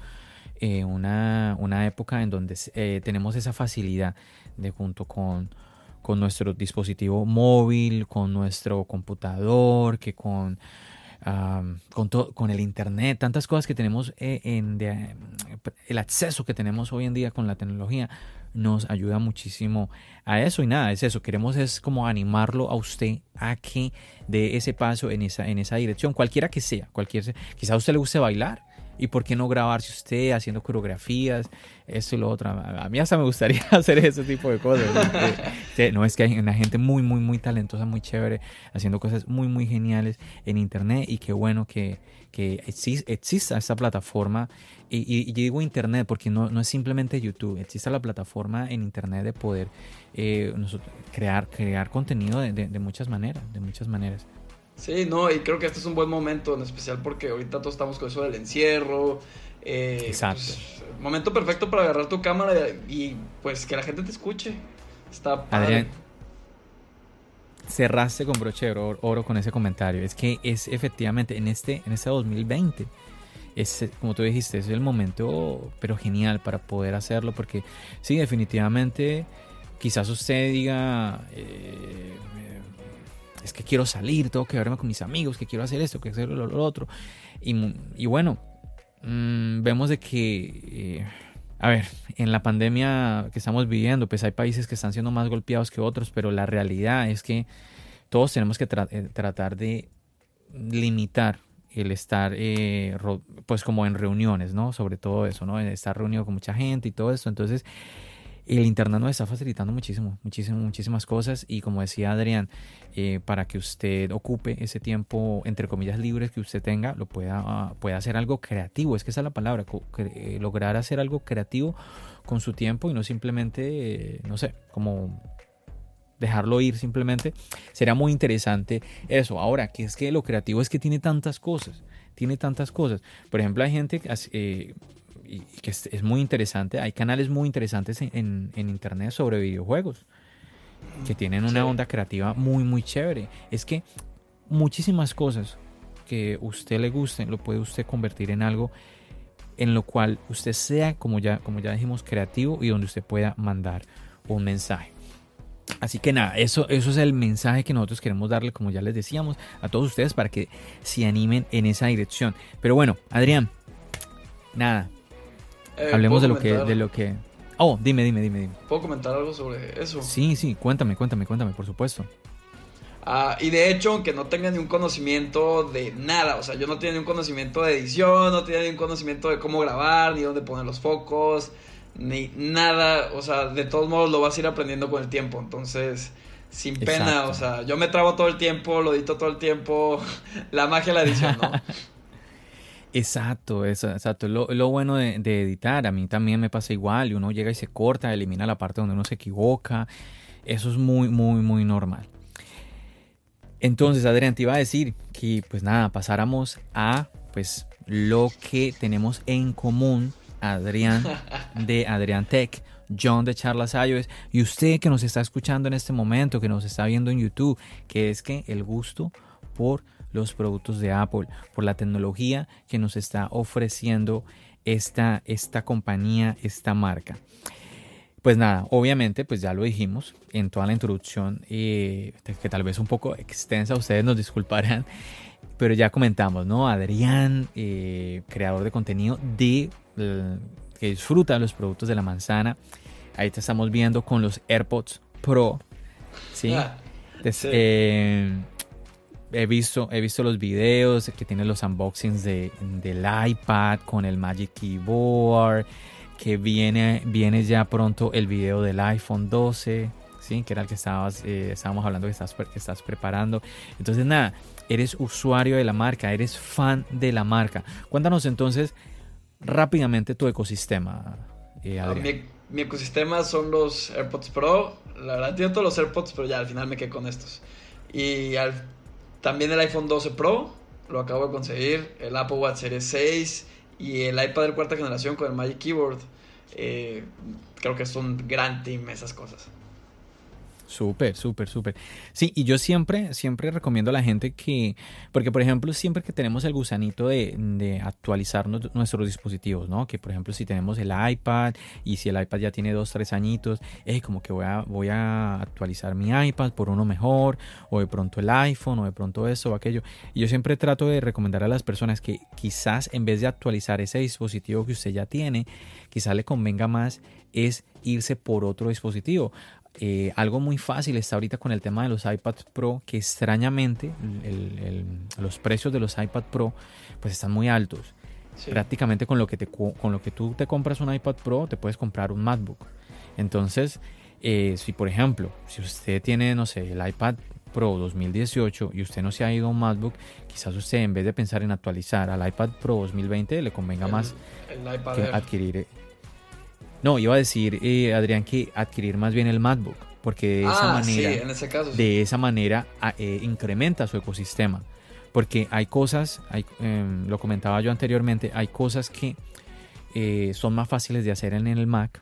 eh, una, una, época en donde eh, tenemos esa facilidad de junto con con nuestro dispositivo móvil, con nuestro computador, que con, con, con, el internet, tantas cosas que tenemos eh, el acceso que tenemos hoy en día con la tecnología nos ayuda muchísimo a eso. Y nada, es eso, queremos es como animarlo a usted a que dé ese paso en esa, en esa dirección, cualquiera que sea, cualquier, quizá a usted le guste bailar, ¿Y por qué no grabarse usted haciendo coreografías, esto y lo otro? A mí hasta me gustaría <laughs> hacer ese tipo de cosas. <laughs> no es que hay una gente muy, muy, muy talentosa, muy chévere, haciendo cosas muy, muy geniales en Internet y qué bueno que, que exista esta plataforma. Y, y, digo Internet porque no, no, es simplemente YouTube, existe la plataforma en Internet de poder eh, crear, crear contenido de, de muchas maneras, de muchas maneras. Sí, no, y creo que este es un buen momento, en especial porque ahorita todos estamos con eso del encierro. Eh, Exacto. Pues, momento perfecto para agarrar tu cámara y pues que la gente te escuche. Está padre. Adrián, cerraste con broche de oro, con ese comentario. Es que es efectivamente en este, en este 2020, es, como tú dijiste, es el momento, pero genial para poder hacerlo, porque sí, definitivamente, quizás usted diga, eh, es que quiero salir, tengo que verme con mis amigos, que quiero hacer esto, que hacer lo, otro. Y, bueno, mm, vemos de que, eh, a ver, en la pandemia que estamos viviendo, pues hay países que están siendo más golpeados que otros, pero la realidad es que todos tenemos que eh, tratar de limitar el estar eh, pues como en reuniones, ¿no? Sobre todo eso, ¿no? Estar reunido con mucha gente y todo eso. Entonces, el Internet nos está facilitando muchísimo, muchísimo, muchísimas cosas y como decía Adrián, eh, para que usted ocupe ese tiempo, entre comillas, libres que usted tenga, lo pueda, pueda hacer algo creativo, es que esa es la palabra, eh, lograr hacer algo creativo con su tiempo y no simplemente, no sé, como dejarlo ir simplemente, sería muy interesante eso. Ahora, que es que lo creativo es que tiene tantas cosas, tiene tantas cosas. Por ejemplo, hay gente eh, que es, muy interesante, hay canales muy interesantes en, internet sobre videojuegos que tienen una onda creativa muy, muy chévere. Es que muchísimas cosas que usted le gusten lo puede usted convertir en algo en lo cual usted sea, como ya, como ya dijimos, creativo y donde usted pueda mandar un mensaje. Así que nada, eso, eso es el mensaje que nosotros queremos darle, como ya les decíamos, a todos ustedes para que se animen en esa dirección. Pero bueno, Adrián, nada, eh, hablemos de lo, que, de lo que... Oh, dime, dime, dime, dime. ¿Puedo comentar algo sobre eso? Sí, sí, cuéntame, cuéntame, cuéntame, por supuesto. Ah, y de hecho, aunque no tenga ni un conocimiento de nada, o sea, yo no tenía ni un conocimiento de edición, no tenía ni un conocimiento de cómo grabar, ni dónde poner los focos, ni nada, o sea, de todos modos lo vas a ir aprendiendo con el tiempo, entonces, sin pena, o sea, yo me trabo todo el tiempo, lo edito todo el tiempo, <laughs> la magia de la edición, ¿no? <laughs> Exacto, exacto. Lo, lo bueno de, editar, a mí también me pasa igual, y uno llega y se corta, elimina la parte donde uno se equivoca, eso es muy, muy, muy normal. Entonces, Adrián, te iba a decir que, pues nada, pasáramos a, pues, lo que tenemos en común Adrián <laughs> de Adrián Tech, John de Charlas iOS y usted que nos está escuchando en este momento, que nos está viendo en YouTube, que es que el gusto por los productos de Apple, por la tecnología que nos está ofreciendo esta, esta compañía, esta marca. Pues nada, obviamente, pues ya lo dijimos en toda la introducción, eh, que tal vez un poco extensa, ustedes nos disculparán, pero ya comentamos, ¿no? Adrián, eh, creador de contenido de que disfruta los productos de la manzana. Ahí te estamos viendo con los AirPods Pro. ¿sí? Ah, eh, he, visto, he visto los videos que tiene los unboxings de, del iPad con el Magic Keyboard. Que viene, viene ya pronto el video del iPhone 12. ¿sí? Que era el que estabas, eh, estábamos hablando que estás, que estás preparando. Entonces, nada, eres usuario de la marca, eres fan de la marca. Cuéntanos entonces rápidamente tu ecosistema, eh, ah, Mi, ecosistema son los AirPods Pro. La verdad, tengo todos los AirPods, pero ya al final me quedé con estos. Y también el iPhone 12 Pro, lo acabo de conseguir. El Apple Watch Series 6 y el iPad de cuarta generación con el Magic Keyboard. Eh, creo que es un gran team esas cosas. Súper, súper, súper. Sí, y yo siempre, siempre recomiendo a la gente que, porque por ejemplo, siempre que tenemos el gusanito de, actualizar nuestros dispositivos, ¿no? Que por ejemplo, si tenemos el iPad y si el iPad ya tiene dos, tres añitos, es como que voy a, voy a actualizar mi iPad por uno mejor, o de pronto el iPhone, o de pronto eso o aquello. Y yo siempre trato de recomendar a las personas que quizás en vez de actualizar ese dispositivo que usted ya tiene, quizás le convenga más es irse por otro dispositivo. Eh, algo muy fácil está ahorita con el tema de los iPad Pro, que extrañamente los precios de los iPad Pro pues están muy altos. Prácticamente con lo, que te, con lo que tú te compras un iPad Pro, te puedes comprar un MacBook. Entonces, eh, si por ejemplo, si usted tiene, no sé, el iPad Pro 2018 y usted no se ha ido a un MacBook, quizás usted en vez de pensar en actualizar al iPad Pro 2020 le convenga más adquirir no, iba a decir, eh, Adrián, que adquirir más bien el MacBook, porque de esa ah, manera, de esa manera eh, incrementa su ecosistema. Porque hay cosas, hay, em, lo comentaba yo anteriormente, hay cosas que eh, son más fáciles de hacer en el Mac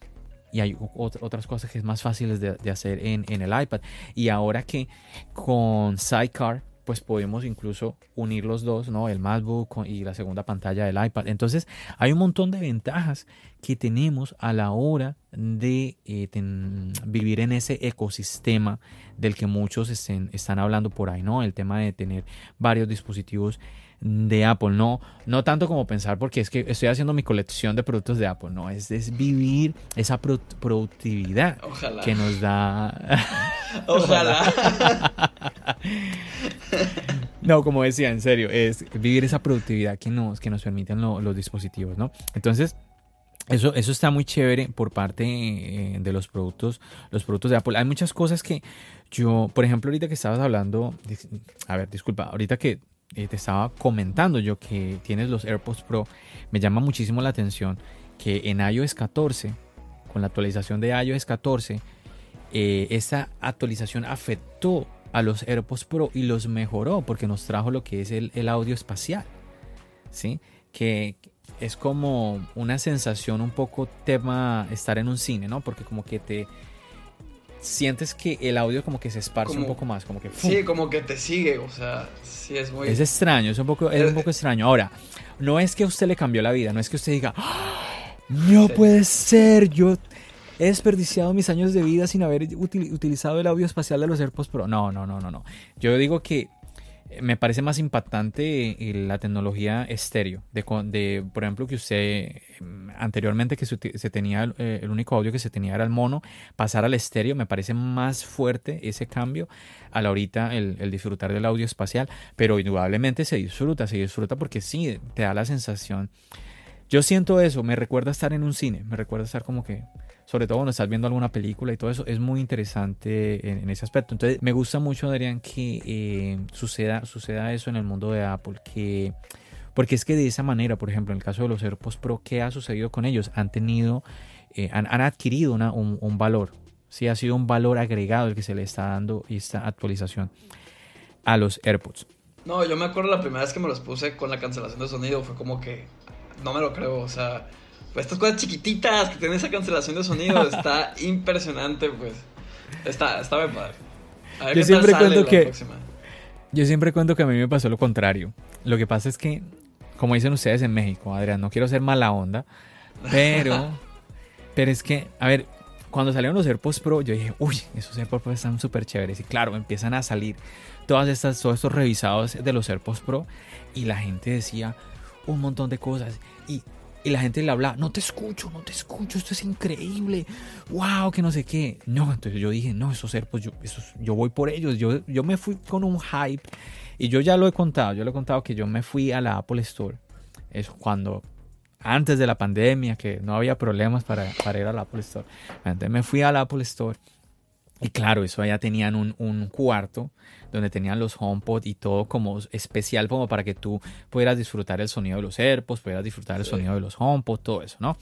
y hay otras cosas que es más fáciles de, de hacer en, en, el iPad. Y ahora que con Sidecar pues podemos incluso unir los dos, ¿no? El MacBook y la segunda pantalla del iPad. Entonces, hay un montón de ventajas que tenemos a la hora de eh, vivir en ese ecosistema del que muchos están hablando por ahí, ¿no? El tema de tener varios dispositivos de Apple, no, no tanto como pensar porque es que estoy haciendo mi colección de productos de Apple, no, es, es vivir esa productividad que nos da. <laughs> Ojalá. <laughs> no, como decía, en serio, es vivir esa productividad que nos, que nos permiten los dispositivos, ¿no? Entonces, Eso, eso está muy chévere por parte eh, de los productos, los productos de Apple. Hay muchas cosas que yo, por ejemplo, ahorita que estabas hablando, a ver, disculpa, ahorita que eh, te estaba comentando yo que tienes los AirPods Pro, me llama muchísimo la atención que en iOS 14, con la actualización de iOS 14, eh, esa actualización afectó a los AirPods Pro y los mejoró porque nos trajo lo que es el, el audio espacial. ¿sí? Que, es como una sensación un poco tema estar en un cine, ¿no? Porque como que te sientes que el audio como que se esparce un poco más, como que sí, como que te sigue, o sea, sí es muy es extraño, es un poco es un poco extraño. Ahora, no es que a usted le cambió la vida, no es que usted diga, ¡Ah! no puede ser, yo he desperdiciado mis años de vida sin haber utilizado el audio espacial de los AirPods Pro. No, no, no, no, no. Yo digo que me parece más impactante eh, la tecnología estéreo. De, por ejemplo, que usted mm, anteriormente que se, tenía eh, el único audio que se tenía era el mono, pasar al estéreo, me parece más fuerte ese cambio a la ahorita el, disfrutar del audio espacial. Pero indudablemente se disfruta, se disfruta porque sí, te da la sensación. Yo siento eso, me recuerda estar en un cine, me recuerda estar como que sobre todo cuando estás viendo alguna película y todo eso, es muy interesante en, ese aspecto. Entonces, me gusta mucho, Adrián, que eh, suceda, suceda eso en el mundo de Apple, que porque es que de esa manera, por ejemplo, en el caso de los AirPods Pro, ¿qué ha sucedido con ellos? Han tenido, eh, han, adquirido un, valor, sí, ha sido un valor agregado el que se le está dando esta actualización a los AirPods. No, yo me acuerdo la primera vez que me los puse con la cancelación de sonido, fue como que no me lo creo, o sea, pues estas cosas chiquititas que tienen esa cancelación de sonido, <laughs> está impresionante, pues. Está, está bien padre. yo siempre cuento que. Yo siempre cuento que a mí me pasó lo contrario. Lo que pasa es que, como dicen ustedes en México, Adrián, no quiero ser mala onda, pero. <laughs> pero es que, a ver, cuando salieron los AirPods Pro, yo dije, uy, esos AirPods Pro están súper chéveres. Y claro, empiezan a salir todas estas, todos estos revisados de los AirPods Pro. Y la gente decía un montón de cosas. Y y la gente le habla, no te escucho, no te escucho, esto es increíble, wow, que no sé qué. No, entonces yo dije, no, esos pues yo, yo voy por ellos, yo, yo me fui con un hype y yo ya lo he contado, yo lo he contado que yo me fui a la Apple Store, eso cuando, antes de la pandemia, que no había problemas para, para ir a la Apple Store. Entonces me fui a la Apple Store y claro, eso allá tenían un, un, cuarto donde tenían los HomePod y todo como especial como para que tú pudieras disfrutar el sonido de los AirPods, pudieras disfrutar el sonido de los HomePod, todo eso, ¿no?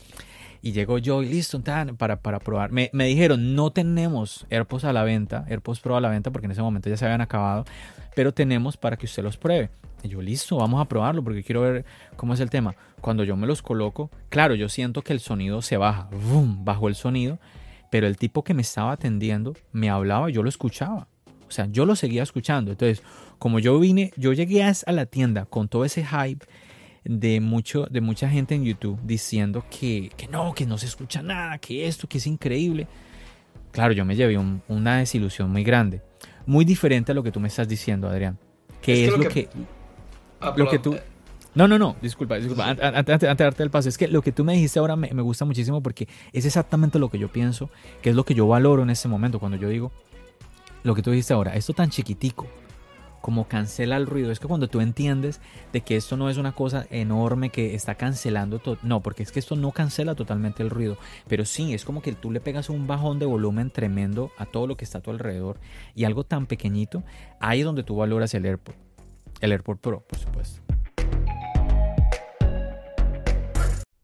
Y llego yo y listo, para, para probar. Me, me, dijeron, no tenemos AirPods a la venta, AirPods Pro a la venta porque en ese momento ya se habían acabado, pero tenemos para que usted los pruebe. Y yo, listo, vamos a probarlo porque quiero ver cómo es el tema. Cuando yo me los coloco, claro, yo siento que el sonido se baja, boom, bajó el sonido pero el tipo que me estaba atendiendo me hablaba, yo lo escuchaba. O sea, yo lo seguía escuchando. Entonces, como yo vine, yo llegué a la tienda con todo ese hype de, mucho, de mucha gente en YouTube diciendo que, que no, que no se escucha nada, que esto, que es increíble. Claro, yo me llevé una desilusión muy grande. Muy diferente a lo que tú me estás diciendo, Adrián. Que es, lo, que, ah, lo que tú... No, no, no, disculpa, disculpa. Antes, de darte el paso, es que lo que tú me dijiste ahora me, gusta muchísimo porque es exactamente lo que yo pienso, que es lo que yo valoro en este momento cuando yo digo lo que tú dijiste ahora, esto tan chiquitico como cancela el ruido, es que cuando tú entiendes de que esto no es una cosa enorme que está cancelando todo, no, porque es que esto no cancela totalmente el ruido, pero sí, es como que tú le pegas un bajón de volumen tremendo a todo lo que está a tu alrededor y algo tan pequeñito, ahí es donde tú valoras el AirPod, el AirPod Pro, por supuesto.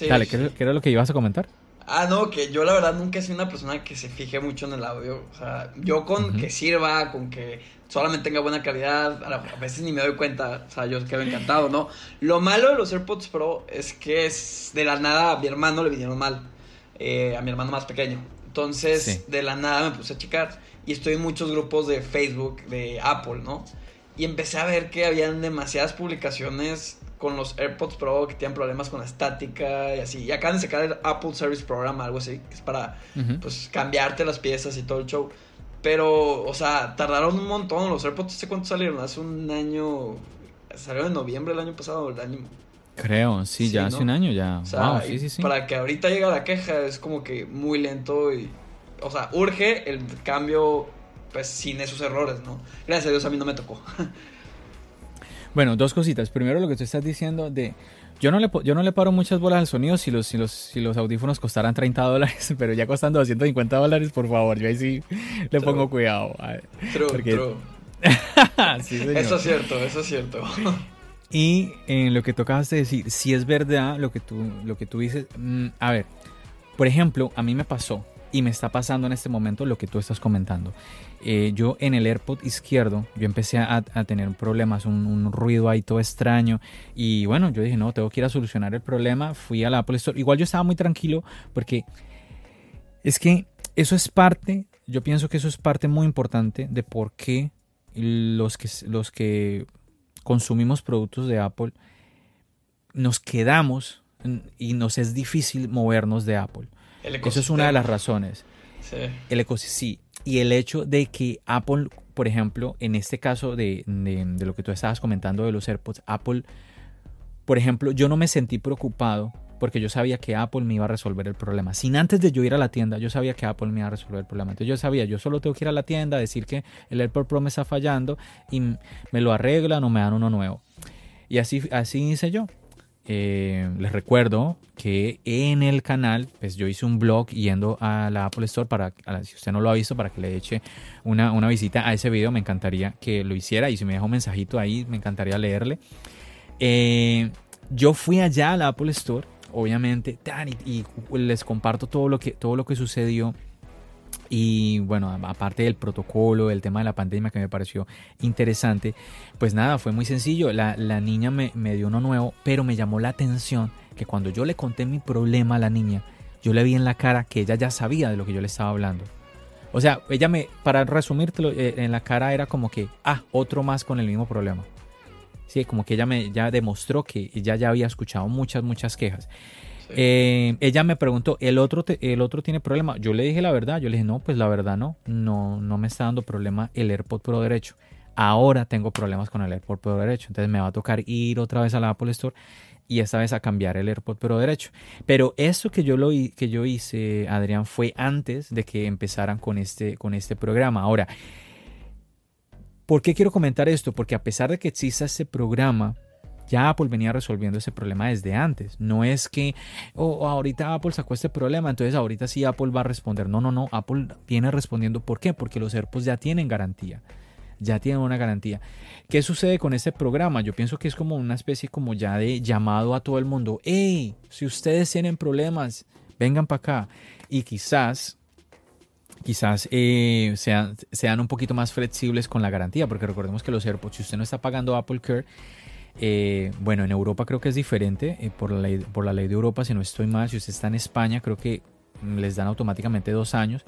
Dale, ¿qué, ¿qué, era lo que ibas a comentar? Ah, no, que yo la verdad nunca he sido una persona que se fije mucho en el audio. O sea, yo con que sirva, con que solamente tenga buena calidad, a veces ni me doy cuenta. O sea, yo quedo encantado, ¿no? Lo malo de los AirPods Pro es que es de la nada a mi hermano le vinieron mal. Eh, a mi hermano más pequeño. Entonces, de la nada me puse a checar. Y estoy en muchos grupos de Facebook de Apple, ¿no? Y empecé a ver que habían demasiadas publicaciones con los AirPods Pro que tienen problemas con la estática y así. Y acaban de sacar el Apple Service Program, algo así, que es para pues cambiarte las piezas y todo el show. Pero, o sea, tardaron un montón. Los AirPods, ¿hace cuánto salieron? Hace un año. Salieron en noviembre del año pasado, el año. Creo, sí, ya hace un año ya. O sea, sí, sí, sí. Para que ahorita llegue la queja es como que muy lento y. O sea, urge el cambio, pues sin esos errores, ¿no? Gracias a Dios a mí no me tocó. <laughs> Bueno, dos cositas. Primero lo que tú estás diciendo de... Yo no le, yo no le paro muchas bolas al sonido si los, si los, si los audífonos costaran 30 dólares, <laughs> pero ya costando 250 dólares, por favor, yo ahí sí le pongo cuidado. True, true. <laughs> eso es cierto, eso es cierto. Y en lo que tocabas de decir, si es verdad lo que tú, lo que tú dices, mm, a ver, por ejemplo, a mí me pasó y me está pasando en este momento lo que tú estás comentando. Eh, yo en el AirPod izquierdo, yo empecé a, tener problemas, un, ruido ahí todo extraño. Y bueno, yo dije, no, tengo que ir a solucionar el problema. Fui a la Apple Store. Igual yo estaba muy tranquilo porque es que eso es parte, yo pienso que eso es parte muy importante de por qué los que, los que consumimos productos de Apple nos quedamos y nos es difícil movernos de Apple. Eso es una de las razones. Sí. El ecosistema, Y el hecho de que Apple, por ejemplo, en este caso de, lo que tú estabas comentando de los AirPods, Apple, por ejemplo, yo no me sentí preocupado porque yo sabía que Apple me iba a resolver el problema. Sin antes de yo ir a la tienda, yo sabía que Apple me iba a resolver el problema. Entonces yo sabía, yo solo tengo que ir a la tienda, decir que el AirPod Pro me está fallando y me lo arreglan o me dan uno nuevo. Y así, así hice yo. Eh, les recuerdo que en el canal, pues yo hice un blog yendo a la Apple Store para, si usted no lo ha visto, para que le eche una, visita a ese video. Me encantaría que lo hiciera y si me deja un mensajito ahí, me encantaría leerle. Eh, yo fui allá a la Apple Store, obviamente, y, y, les comparto todo lo que, todo lo que sucedió y bueno, aparte del protocolo, el tema de la pandemia que me pareció interesante, pues nada, fue muy sencillo. La, niña me, dio uno nuevo, pero me llamó la atención que cuando yo le conté mi problema a la niña, yo le vi en la cara que ella ya sabía de lo que yo le estaba hablando. O sea, ella me, para resumírtelo, eh, en la cara era como que, ah, otro más con el mismo problema. Sí, como que ella me ya demostró que ella ya había escuchado muchas, muchas quejas. Eh, ella me preguntó, ¿el otro, ¿el otro tiene problema? Yo le dije la verdad, yo le dije, no, pues la verdad no, no, no me está dando problema el AirPod Pro derecho. Ahora tengo problemas con el AirPod Pro derecho, entonces me va a tocar ir otra vez a la Apple Store y esta vez a cambiar el AirPod Pro derecho. Pero eso que yo, lo, que yo hice, Adrián, fue antes de que empezaran con este, con este programa. Ahora, ¿por qué quiero comentar esto? Porque a pesar de que exista este programa, ya Apple venía resolviendo ese problema desde antes. No es que oh, ahorita Apple sacó este problema, entonces ahorita sí Apple va a responder. No, no, no. Apple viene respondiendo. ¿Por qué? Porque los AirPods ya tienen garantía. Ya tienen una garantía. ¿Qué sucede con este programa? Yo pienso que es como una especie como ya de llamado a todo el mundo. ¡Hey! Si ustedes tienen problemas, vengan para acá. Y quizás quizás eh, sean, sean, un poquito más flexibles con la garantía, porque recordemos que los AirPods, si usted no está pagando Apple Care, eh, bueno, en Europa creo que es diferente, eh, por, la ley, por la ley de Europa, si no estoy mal, si usted está en España, creo que les dan automáticamente dos años,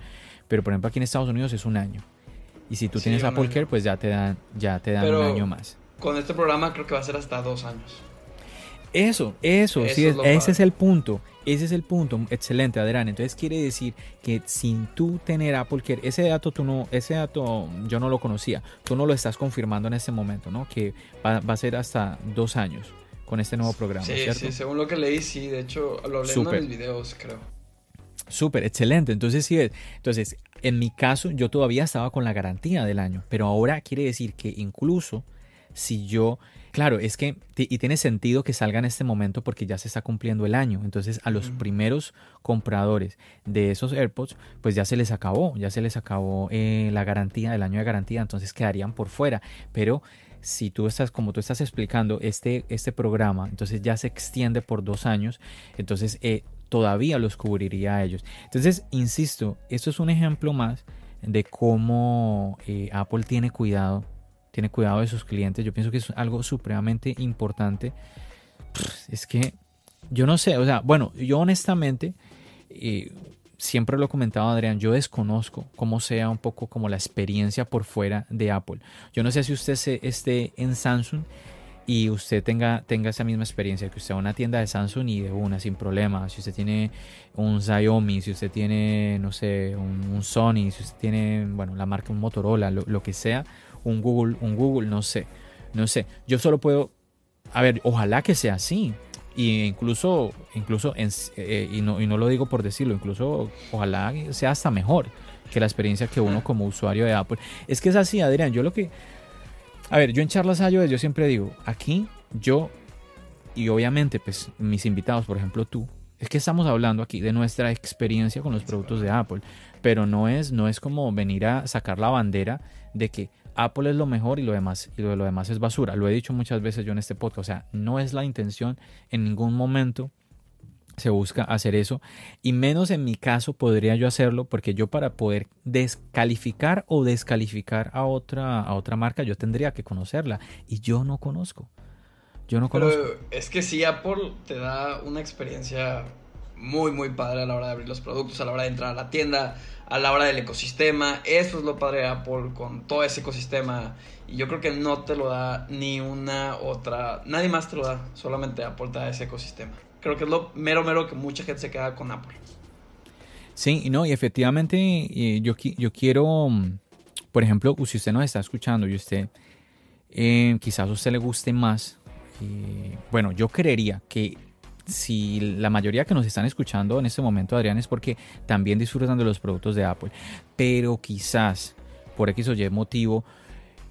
pero por ejemplo aquí en Estados Unidos es un año. Y si tú tienes Apple Care, pues ya te dan, ya te dan un año más. Con este programa creo que va a ser hasta dos años. Eso, eso, sí, ese es el punto. Ese es el punto. Excelente, Adrián. Entonces quiere decir que sin tú tener Apple Care, ese dato tú no, ese dato yo no lo conocía. Tú no lo estás confirmando en este momento, ¿no? Que va, a ser hasta dos años con este nuevo programa. Sí, sí, según lo que leí, sí. De hecho, lo leí en los videos, creo. Súper, excelente. Entonces, sí, entonces, en mi caso, yo todavía estaba con la garantía del año, pero ahora quiere decir que incluso si yo Claro, es que, y tiene sentido que salga en este momento porque ya se está cumpliendo el año. Entonces, a los primeros compradores de esos AirPods, pues ya se les acabó, ya se les acabó eh, la garantía, el año de garantía, entonces quedarían por fuera. Pero si tú estás, como tú estás explicando, este, este programa, entonces ya se extiende por dos años, entonces eh, todavía los cubriría a ellos. Entonces, insisto, esto es un ejemplo más de cómo eh, Apple tiene cuidado, tiene cuidado de sus clientes. Yo pienso que es algo supremamente importante. Es que yo no sé, o sea, bueno, yo honestamente, eh, siempre lo he comentado Adrián, yo desconozco cómo sea un poco como la experiencia por fuera de Apple. Yo no sé si usted esté en Samsung y usted tenga, tenga esa misma experiencia, que usted va a una tienda de Samsung y de una sin problema. Si usted tiene un Xiaomi, si usted tiene, no sé, un, Sony, si usted tiene, bueno, la marca, un Motorola, lo, que sea, un Google, un Google, no sé, no sé. Yo solo puedo, a ver, ojalá que sea así. Y incluso, incluso eh, y, no, y no lo digo por decirlo, incluso ojalá sea hasta mejor que la experiencia que uno como usuario de Apple. Es que es así, Adrián. Yo lo que, a ver, yo en charlas yo siempre digo, aquí yo y obviamente pues mis invitados, por ejemplo tú, es que estamos hablando aquí de nuestra experiencia con los productos de Apple, pero no es no es como venir a sacar la bandera de que Apple es lo mejor y lo demás y lo, lo demás es basura. Lo he dicho muchas veces yo en este podcast, o sea, no es la intención en ningún momento se busca hacer eso y menos en mi caso podría yo hacerlo porque yo para poder descalificar o descalificar a otra a otra marca yo tendría que conocerla y yo no conozco yo no conozco Pero es que sí Apple te da una experiencia muy muy padre a la hora de abrir los productos a la hora de entrar a la tienda a la hora del ecosistema. Eso es lo padre de Apple con todo ese ecosistema. Y yo creo que no te lo da ni una otra nadie más te lo da solamente Apple te da ese ecosistema. Creo que es lo mero mero que mucha gente se queda con Apple. Sí, no, y efectivamente yo, yo quiero, mm, por ejemplo, si usted nos está escuchando y usted, eh, quizás a usted le guste más, eh, bueno, yo creería que si la mayoría que nos están escuchando en este momento, Adrián, es porque también disfrutan de los productos de Apple, pero quizás por X o Y motivo,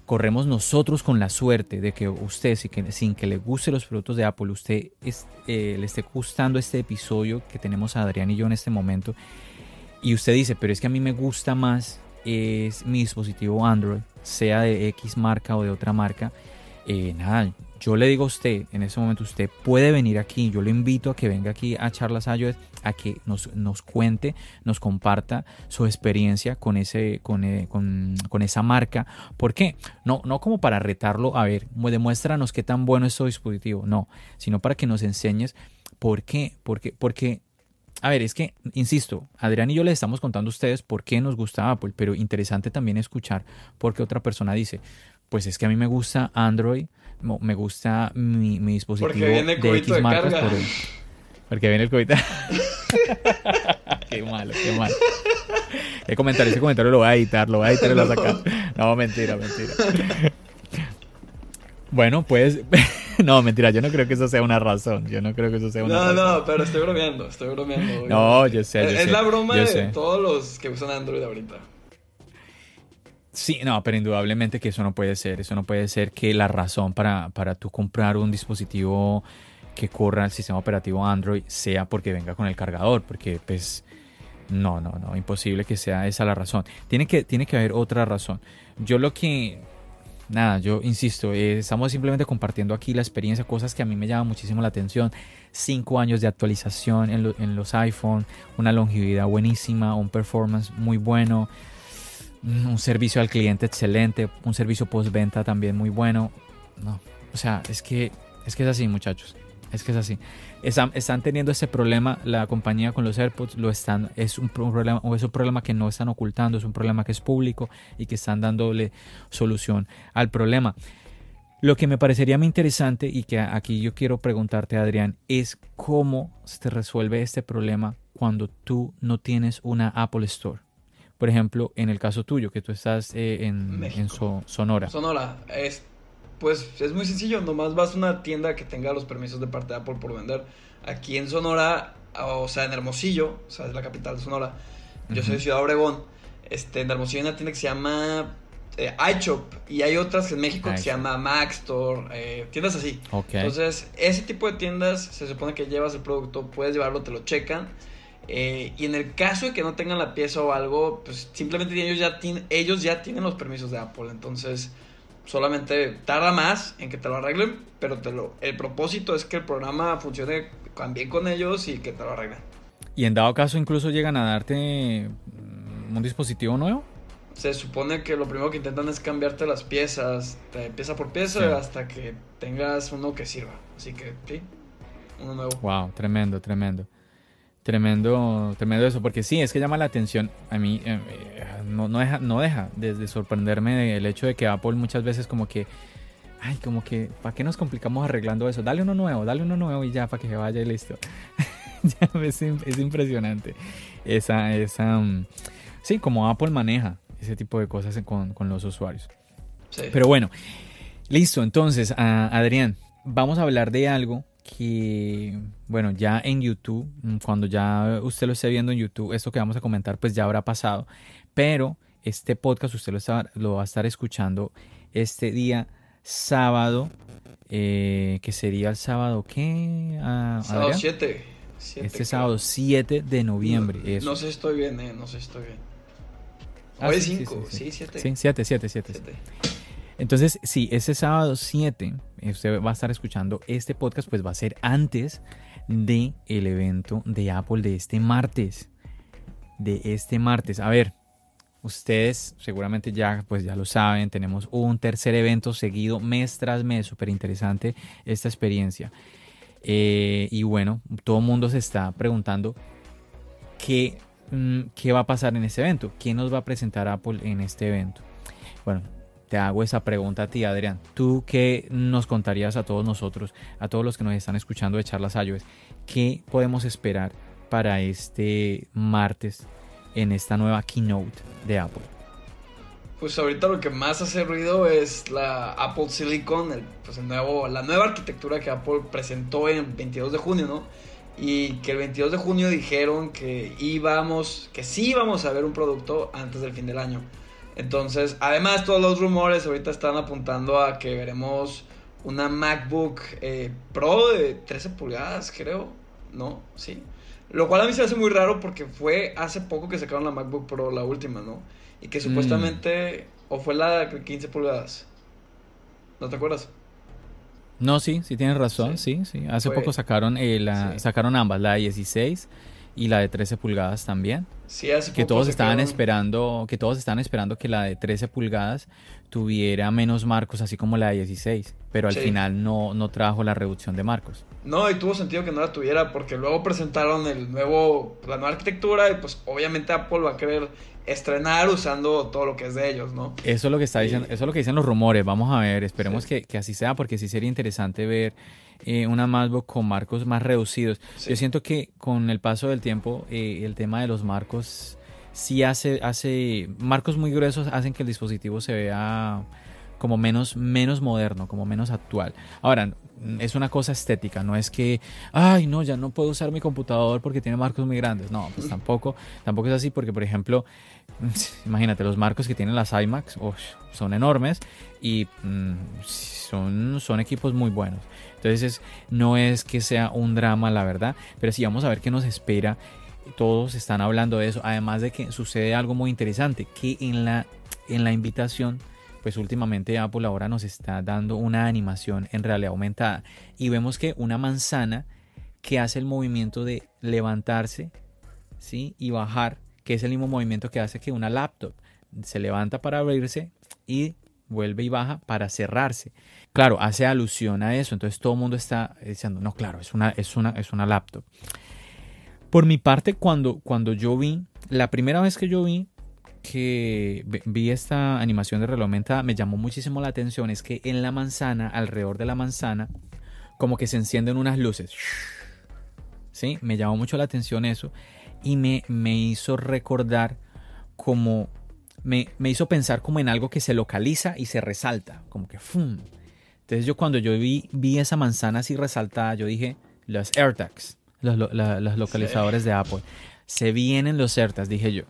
corremos nosotros con la suerte de que usted, sin que, sin que le guste los productos de Apple, usted eh, le esté gustando este episodio que tenemos a Adrián y yo en este momento, y usted dice, pero es que a mí me gusta más es mi dispositivo Android, sea de X marca o de otra marca, eh, nada, yo le digo a usted, en ese momento usted puede venir aquí, yo le invito a que venga aquí a Charlas iOS, a que nos, nos cuente, nos comparta su experiencia con, ese, con, eh, con, con, esa marca. ¿Por qué? No, no como para retarlo, a ver, demuéstranos qué tan bueno es su dispositivo, no, sino para que nos enseñes por qué, porque a ver, es que, insisto, Adrián y yo les estamos contando a ustedes por qué nos gusta Apple, pero interesante también escuchar por qué otra persona dice, pues es que a mí me gusta Android, me gusta mi, mi dispositivo porque viene el de X marcas carga. por porque viene el COVID. <laughs> qué malo, qué malo. Qué comentario, ese comentario lo voy a editar, lo voy a editar y lo voy a sacar. No, mentira, mentira. Bueno, pues. <laughs> no, mentira, yo no creo que eso sea una razón. Yo no creo que eso sea una no, razón. No, no, pero estoy bromeando, estoy bromeando. No, yo sé, yo es, sé. Es la broma de sé. todos los que usan Android ahorita. Sí, no, pero indudablemente que eso no puede ser. Eso no puede ser que la razón para, para tú comprar un dispositivo que corra el sistema operativo Android sea porque venga con el cargador. Porque, pues, no, no, no, imposible que sea esa la razón. Tiene que, tiene que haber otra razón. Yo lo que nada, yo insisto, eh, estamos simplemente compartiendo aquí la experiencia, cosas que a mí me llaman muchísimo la atención. Cinco años de actualización en, en, los iPhone, una longevidad buenísima, un performance muy bueno, un servicio al cliente excelente, un servicio postventa también muy bueno. No, o sea, es que es que es así, muchachos. Es que es así. Están, teniendo ese problema la compañía con los AirPods, lo están, es un problema, o es un problema que no están ocultando, es un problema que es público y que están dándole solución al problema. Lo que me parecería muy interesante y que aquí yo quiero preguntarte, Adrián, es cómo se resuelve este problema cuando tú no tienes una Apple Store. Por ejemplo, en el caso tuyo, que tú estás eh, en, en so, Sonora. Sonora, es pues es muy sencillo, nomás vas a una tienda que tenga los permisos de parte de Apple por vender. Aquí en Sonora, o sea, en Hermosillo, o sea, es la capital de Sonora. Yo uh -huh. soy de Ciudad Obregón. Este, en Hermosillo hay una tienda que se llama eh, iShop y hay otras en México que se llama Mac Store, eh, tiendas así. Okay. Entonces, ese tipo de tiendas se supone que llevas el producto, puedes llevarlo, te lo checan. Eh, y en el caso de que no tengan la pieza o algo, pues simplemente ellos ya, ellos ya tienen los permisos de Apple. Entonces, Solamente tarda más en que te lo arreglen, pero te lo, el propósito es que el programa funcione bien con ellos y que te lo arreglen. ¿Y en dado caso incluso llegan a darte mm, un dispositivo nuevo? Se supone que lo primero que intentan es cambiarte las piezas, pieza por pieza, hasta que tengas uno que sirva. Así que, sí, uno nuevo. Wow, tremendo, tremendo. Tremendo, tremendo eso, porque sí, es que llama la atención. A mí eh, eh, no, no, deja, no deja de, sorprenderme el hecho de que Apple muchas veces como que, ay, como que, ¿para qué nos complicamos arreglando eso? Dale uno nuevo, dale uno nuevo y ya, para que se vaya y listo. <laughs> es, es, impresionante esa, esa, mm, sí, como Apple maneja ese tipo de cosas con, con los usuarios. Pero bueno, listo, entonces, Adrián, vamos a hablar de algo que, bueno, ya en YouTube, mm, cuando ya usted lo esté viendo en YouTube, esto que vamos a comentar, pues ya habrá pasado. Pero este podcast usted lo, lo va a estar escuchando este día sábado, eh, que sería el sábado, ¿qué? Ah, sábado 7. Este sábado 7 de noviembre. No, sé si estoy bien, eh, no sé si estoy bien. Ah, Hoy 5, sí, 7. Sí, 7, 7, 7. Entonces, si ese sábado 7 usted va a estar escuchando este podcast, pues va a ser antes de el evento de Apple de este martes. De este martes. A ver, ustedes seguramente ya, pues ya lo saben, tenemos un tercer evento seguido mes tras mes, súper interesante esta experiencia. Eh, y bueno, todo el mundo se está preguntando qué, mm, qué va a pasar en este evento, quién nos va a presentar Apple en este evento. Bueno, te hago esa pregunta a ti, Adrián. ¿Tú qué nos contarías a todos nosotros, a todos los que nos están escuchando de Charlas iOS? ¿Qué podemos esperar para este martes en esta nueva keynote de Apple? Pues ahorita lo que más hace ruido es la Apple Silicon, pues el nuevo, la nueva arquitectura que Apple presentó en el 22 de junio, ¿no? Y que el 22 de junio dijeron que íbamos, que sí íbamos a ver un producto antes del fin del año. Entonces, además todos los rumores ahorita están apuntando a que veremos una MacBook eh, Pro de 13 pulgadas, creo. ¿No? Sí. Lo cual a mí se hace muy raro porque fue hace poco que sacaron la MacBook Pro, la última, ¿no? Y que supuestamente... Mm. O fue la de 15 pulgadas. ¿No te acuerdas? No, sí, sí tienes razón, sí, sí. Hace poco sacaron, eh, la, sacaron ambas, la de 16 y la de 13 pulgadas también. Sí, hace que todos estaban esperando, que todos estaban esperando que la de 13 pulgadas tuviera menos marcos, así como la de 16, pero al final no, no trajo la reducción de marcos. No, y tuvo sentido que no la tuviera porque luego presentaron el nuevo, la nueva arquitectura y pues obviamente Apple va a querer estrenar usando todo lo que es de ellos, ¿no? Eso es lo que está diciendo, eso es lo que dicen los rumores. Vamos a ver, esperemos que, que, así sea, porque sí sería interesante ver eh, una MacBook con marcos más reducidos. Yo siento que con el paso del tiempo, eh, el tema de los marcos sí hace, hace, marcos muy gruesos hacen que el dispositivo se vea como menos, menos moderno, como menos actual. Ahora, es una cosa estética, no es que, ay, no, ya no puedo usar mi computador porque tiene marcos muy grandes. No, pues tampoco, tampoco es así porque, por ejemplo, <laughs> imagínate, los marcos que tienen las iMacs son enormes y mm, son, son equipos muy buenos. Entonces, no es que sea un drama, la verdad, pero sí vamos a ver qué nos espera. Todos están hablando de eso, además de que sucede algo muy interesante, que en la, en la invitación pues últimamente Apple ahora nos está dando una animación en realidad aumentada y vemos que una manzana que hace el movimiento de levantarse ¿sí? y bajar, que es el mismo movimiento que hace que una laptop se levanta para abrirse y vuelve y baja para cerrarse. Claro, hace alusión a eso, entonces todo el mundo está diciendo, no, claro, es una, es una, es una laptop. Por mi parte, cuando, cuando yo vi, la primera vez que yo vi que vi esta animación de reloj me llamó muchísimo la atención es que en la manzana, alrededor de la manzana, como que se encienden unas luces. ¿Sí? Me llamó mucho la atención eso y me, me hizo recordar como... Me, me, hizo pensar como en algo que se localiza y se resalta, como que ¡fum! Entonces yo cuando yo vi, vi esa manzana así resaltada, yo dije, los AirTags, los, los localizadores de Apple. Se vienen los AirTags, dije yo.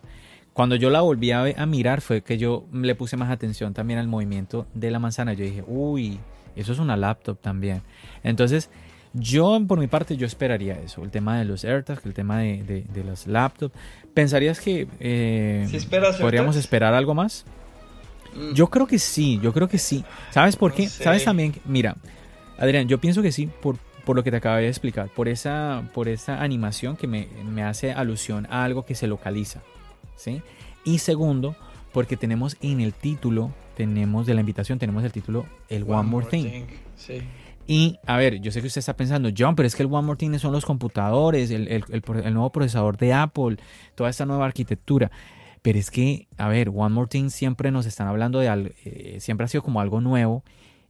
Cuando yo la volví a, mirar fue que yo le puse más atención también al movimiento de la manzana. Yo dije, uy, eso es una laptop también. Entonces, yo por mi parte, yo esperaría eso. El tema de los AirTags, el tema de, de, los laptops. ¿Pensarías que eh, podríamos esperar algo más? Mm. Yo creo que sí, yo creo que sí. ¿Sabes por No qué? sé. ¿Sabes también? Mira, Adrián, yo pienso que sí por, por lo que te acabé de explicar, por esa, por esa animación que me, me hace alusión a algo que se localiza, ¿sí? Y segundo, porque tenemos en el título, tenemos de la invitación, tenemos el título El One, More Thing. Sí. Y, a ver, yo sé que usted está pensando, John, pero es que el One More Thing son los computadores, el, nuevo procesador de Apple, toda esta nueva arquitectura. Pero es que, a ver, One More Thing siempre nos están hablando de algo, eh, siempre ha sido como algo nuevo.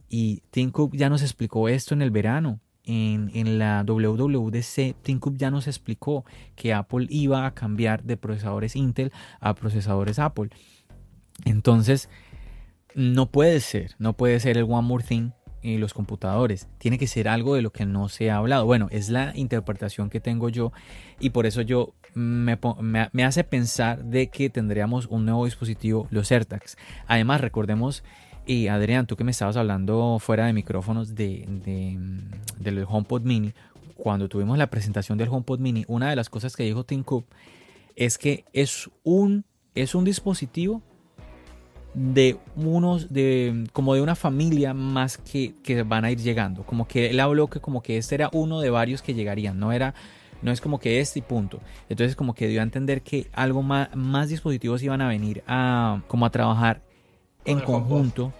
Y Tim Cook ya nos explicó esto en el verano. En, en la WWDC, Tim Cook ya nos explicó que Apple iba a cambiar de procesadores Intel a procesadores Apple. Entonces, no puede ser, no puede ser el One More Thing y los computadores. Tiene que ser algo de lo que no se ha hablado. Bueno, es la interpretación que tengo yo y por eso yo me, me hace pensar de que tendríamos un nuevo dispositivo, los AirTags. Además, recordemos, y Adrián, tú que me estabas hablando fuera de micrófonos de, de, del HomePod Mini, cuando tuvimos la presentación del HomePod Mini, una de las cosas que dijo Tim Cook es que es un, es un dispositivo de unos de como de una familia más que, que van a ir llegando. Como que él habló que como que este era uno de varios que llegarían no era no es como que este y punto. Entonces como que dio a entender que algo más, más dispositivos iban a venir a como a trabajar Con en conjunto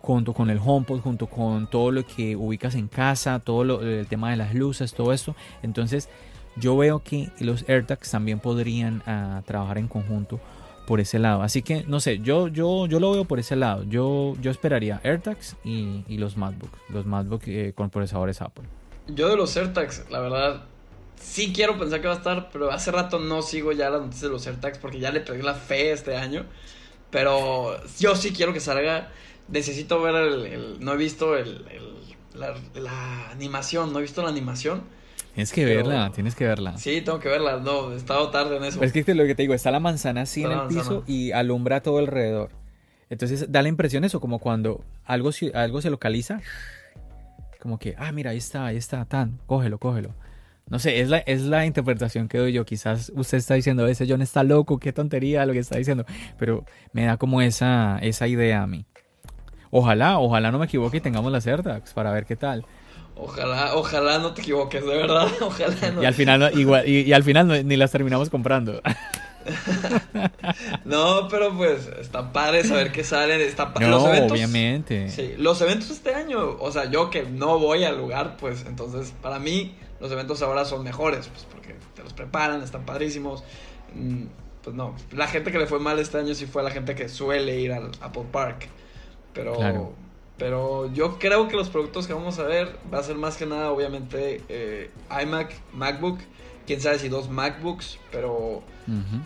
junto con el HomePod junto con todo lo que ubicas en casa todo lo, el tema de las luces todo esto. Entonces yo veo que los AirTags también podrían ah, trabajar en conjunto por ese lado. Así que no sé, yo, yo, yo lo veo por ese lado. Yo, yo esperaría AirTags y, y los MacBook, los MacBook eh, con procesadores Apple. Yo de los AirTags, la verdad, sí quiero pensar que va a estar, pero hace rato no sigo ya las noticias de los AirTags porque ya le perdí la fe este año. Pero yo sí quiero que salga. Necesito ver el. no he visto el, la animación, no he visto la animación. Tienes que Pero- verla, tienes que verla. Sí, tengo que verla. No, he estado tarde en eso. Es que lo que te digo, está la manzana así Está en el piso y alumbra todo alrededor. Entonces da la impresión eso, como cuando algo, se- algo se localiza, como que, ah, mira, ahí está, ahí está, tan, cógelo, cógelo. No sé, es la, es la interpretación que doy yo. Quizás usted está diciendo, ese John está loco, qué tontería lo que está diciendo. Pero me da como esa, esa idea a mí. Ojalá, ojalá no me equivoque y tengamos las AirTags para ver qué tal. Ojalá, ojalá no te equivoques, de verdad. <laughs> Ojalá no. Y al final, no- igual, y, y al final no- ni las terminamos comprando. <laughs> No, pero pues está padre saber que salen. Está pa- No, los eventos, obviamente. Sí, los eventos este año, o sea, yo que no voy al lugar, pues entonces para mí los eventos ahora son mejores, pues porque te los preparan, están padrísimos. Mm, Pues no, la gente que le fue mal este año sí fue la gente que suele ir al Apple Park. Pero, Claro. Pero yo creo que los productos que vamos a ver va a ser más que nada, obviamente, eh, iMac, MacBook, quién sabe si dos MacBooks, pero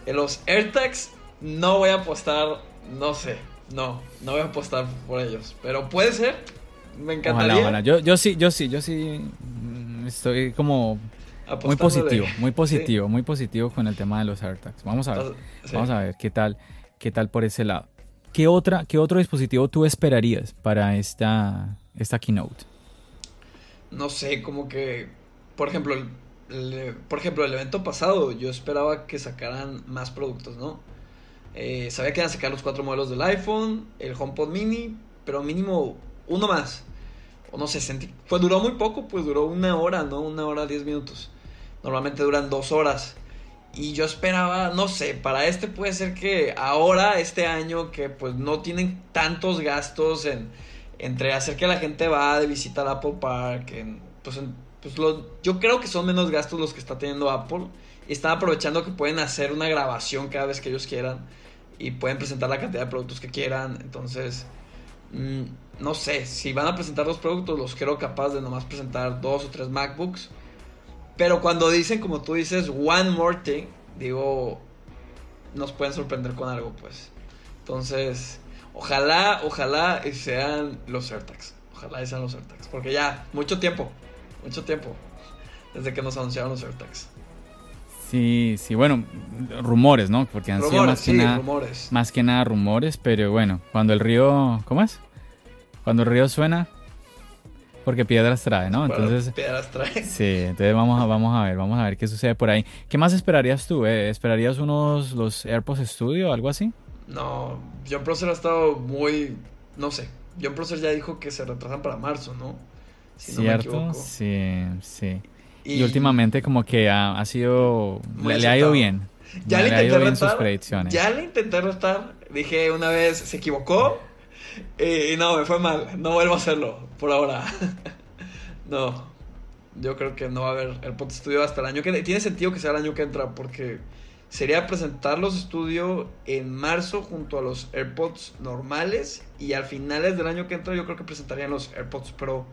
en los AirTags no voy a apostar, no sé, no, no voy a apostar por ellos, pero puede ser, me encantaría. Ojalá, ojalá. Yo, yo sí, yo sí, yo sí mm, estoy como muy positivo, muy <laughs> Sí. positivo, muy positivo con el tema de los AirTags. Vamos a ver, Sí. vamos a ver qué tal, qué tal por ese lado. ¿Qué otra, qué otro dispositivo tú esperarías para esta, esta keynote? No sé, como que, por ejemplo, el, por ejemplo, el evento pasado yo esperaba que sacaran más productos, ¿no? Eh, sabía que iban a sacar los cuatro modelos del iPhone, el HomePod Mini, pero mínimo uno más. No sé, sentí, pues duró muy poco, pues duró una hora, ¿no? Una hora, diez minutos. Normalmente duran dos horas. Y yo esperaba, no sé, para este puede ser que ahora, este año, que pues no tienen tantos gastos en entre hacer que la gente va de visita al Apple Park, en, pues, pues lo- yo creo que son menos gastos los que está teniendo Apple. Y están aprovechando que pueden hacer una grabación cada vez que ellos quieran. Y pueden presentar la cantidad de productos que quieran. Entonces, mm, no sé, si van a presentar los productos, los creo capaz de nomás presentar dos o tres MacBooks. Pero cuando dicen, como tú dices, one more thing, digo, nos pueden sorprender con algo, pues. Entonces, ojalá, ojalá y sean los AirTags. Ojalá sean los AirTags. Porque ya, mucho tiempo, mucho tiempo. Desde que nos anunciaron los AirTags. Sí, sí, bueno, rumores, ¿no? Porque han sido Rumores, más que sí, nada, rumores. más que nada rumores, pero bueno, cuando el río, ¿cómo es? Cuando el río suena, porque piedras trae, ¿no? Entonces, piedras trae. <laughs> sí, entonces vamos a, vamos a ver, vamos a ver qué sucede por ahí. ¿Qué más esperarías tú? eh? ¿Esperarías unos los AirPods Studio o algo así? No, John Prosser ha estado muy, no sé, John Prosser ya dijo que se retrasan para marzo, ¿no? Si ¿Cierto? sí, sí. Y, últimamente como que ha, sido, le, ha ido bien. Ya le, intenté retar, Ya le intenté retar, dije una vez, se equivocó y, no, me fue mal, no vuelvo a hacerlo por ahora. <laughs> no, yo creo que no va a haber el Pot Studio hasta el año que Tiene sentido que sea el año que entra porque sería presentar los estudios en marzo junto a los AirPods normales y al finales del año que entra yo creo que presentarían los AirPods Pro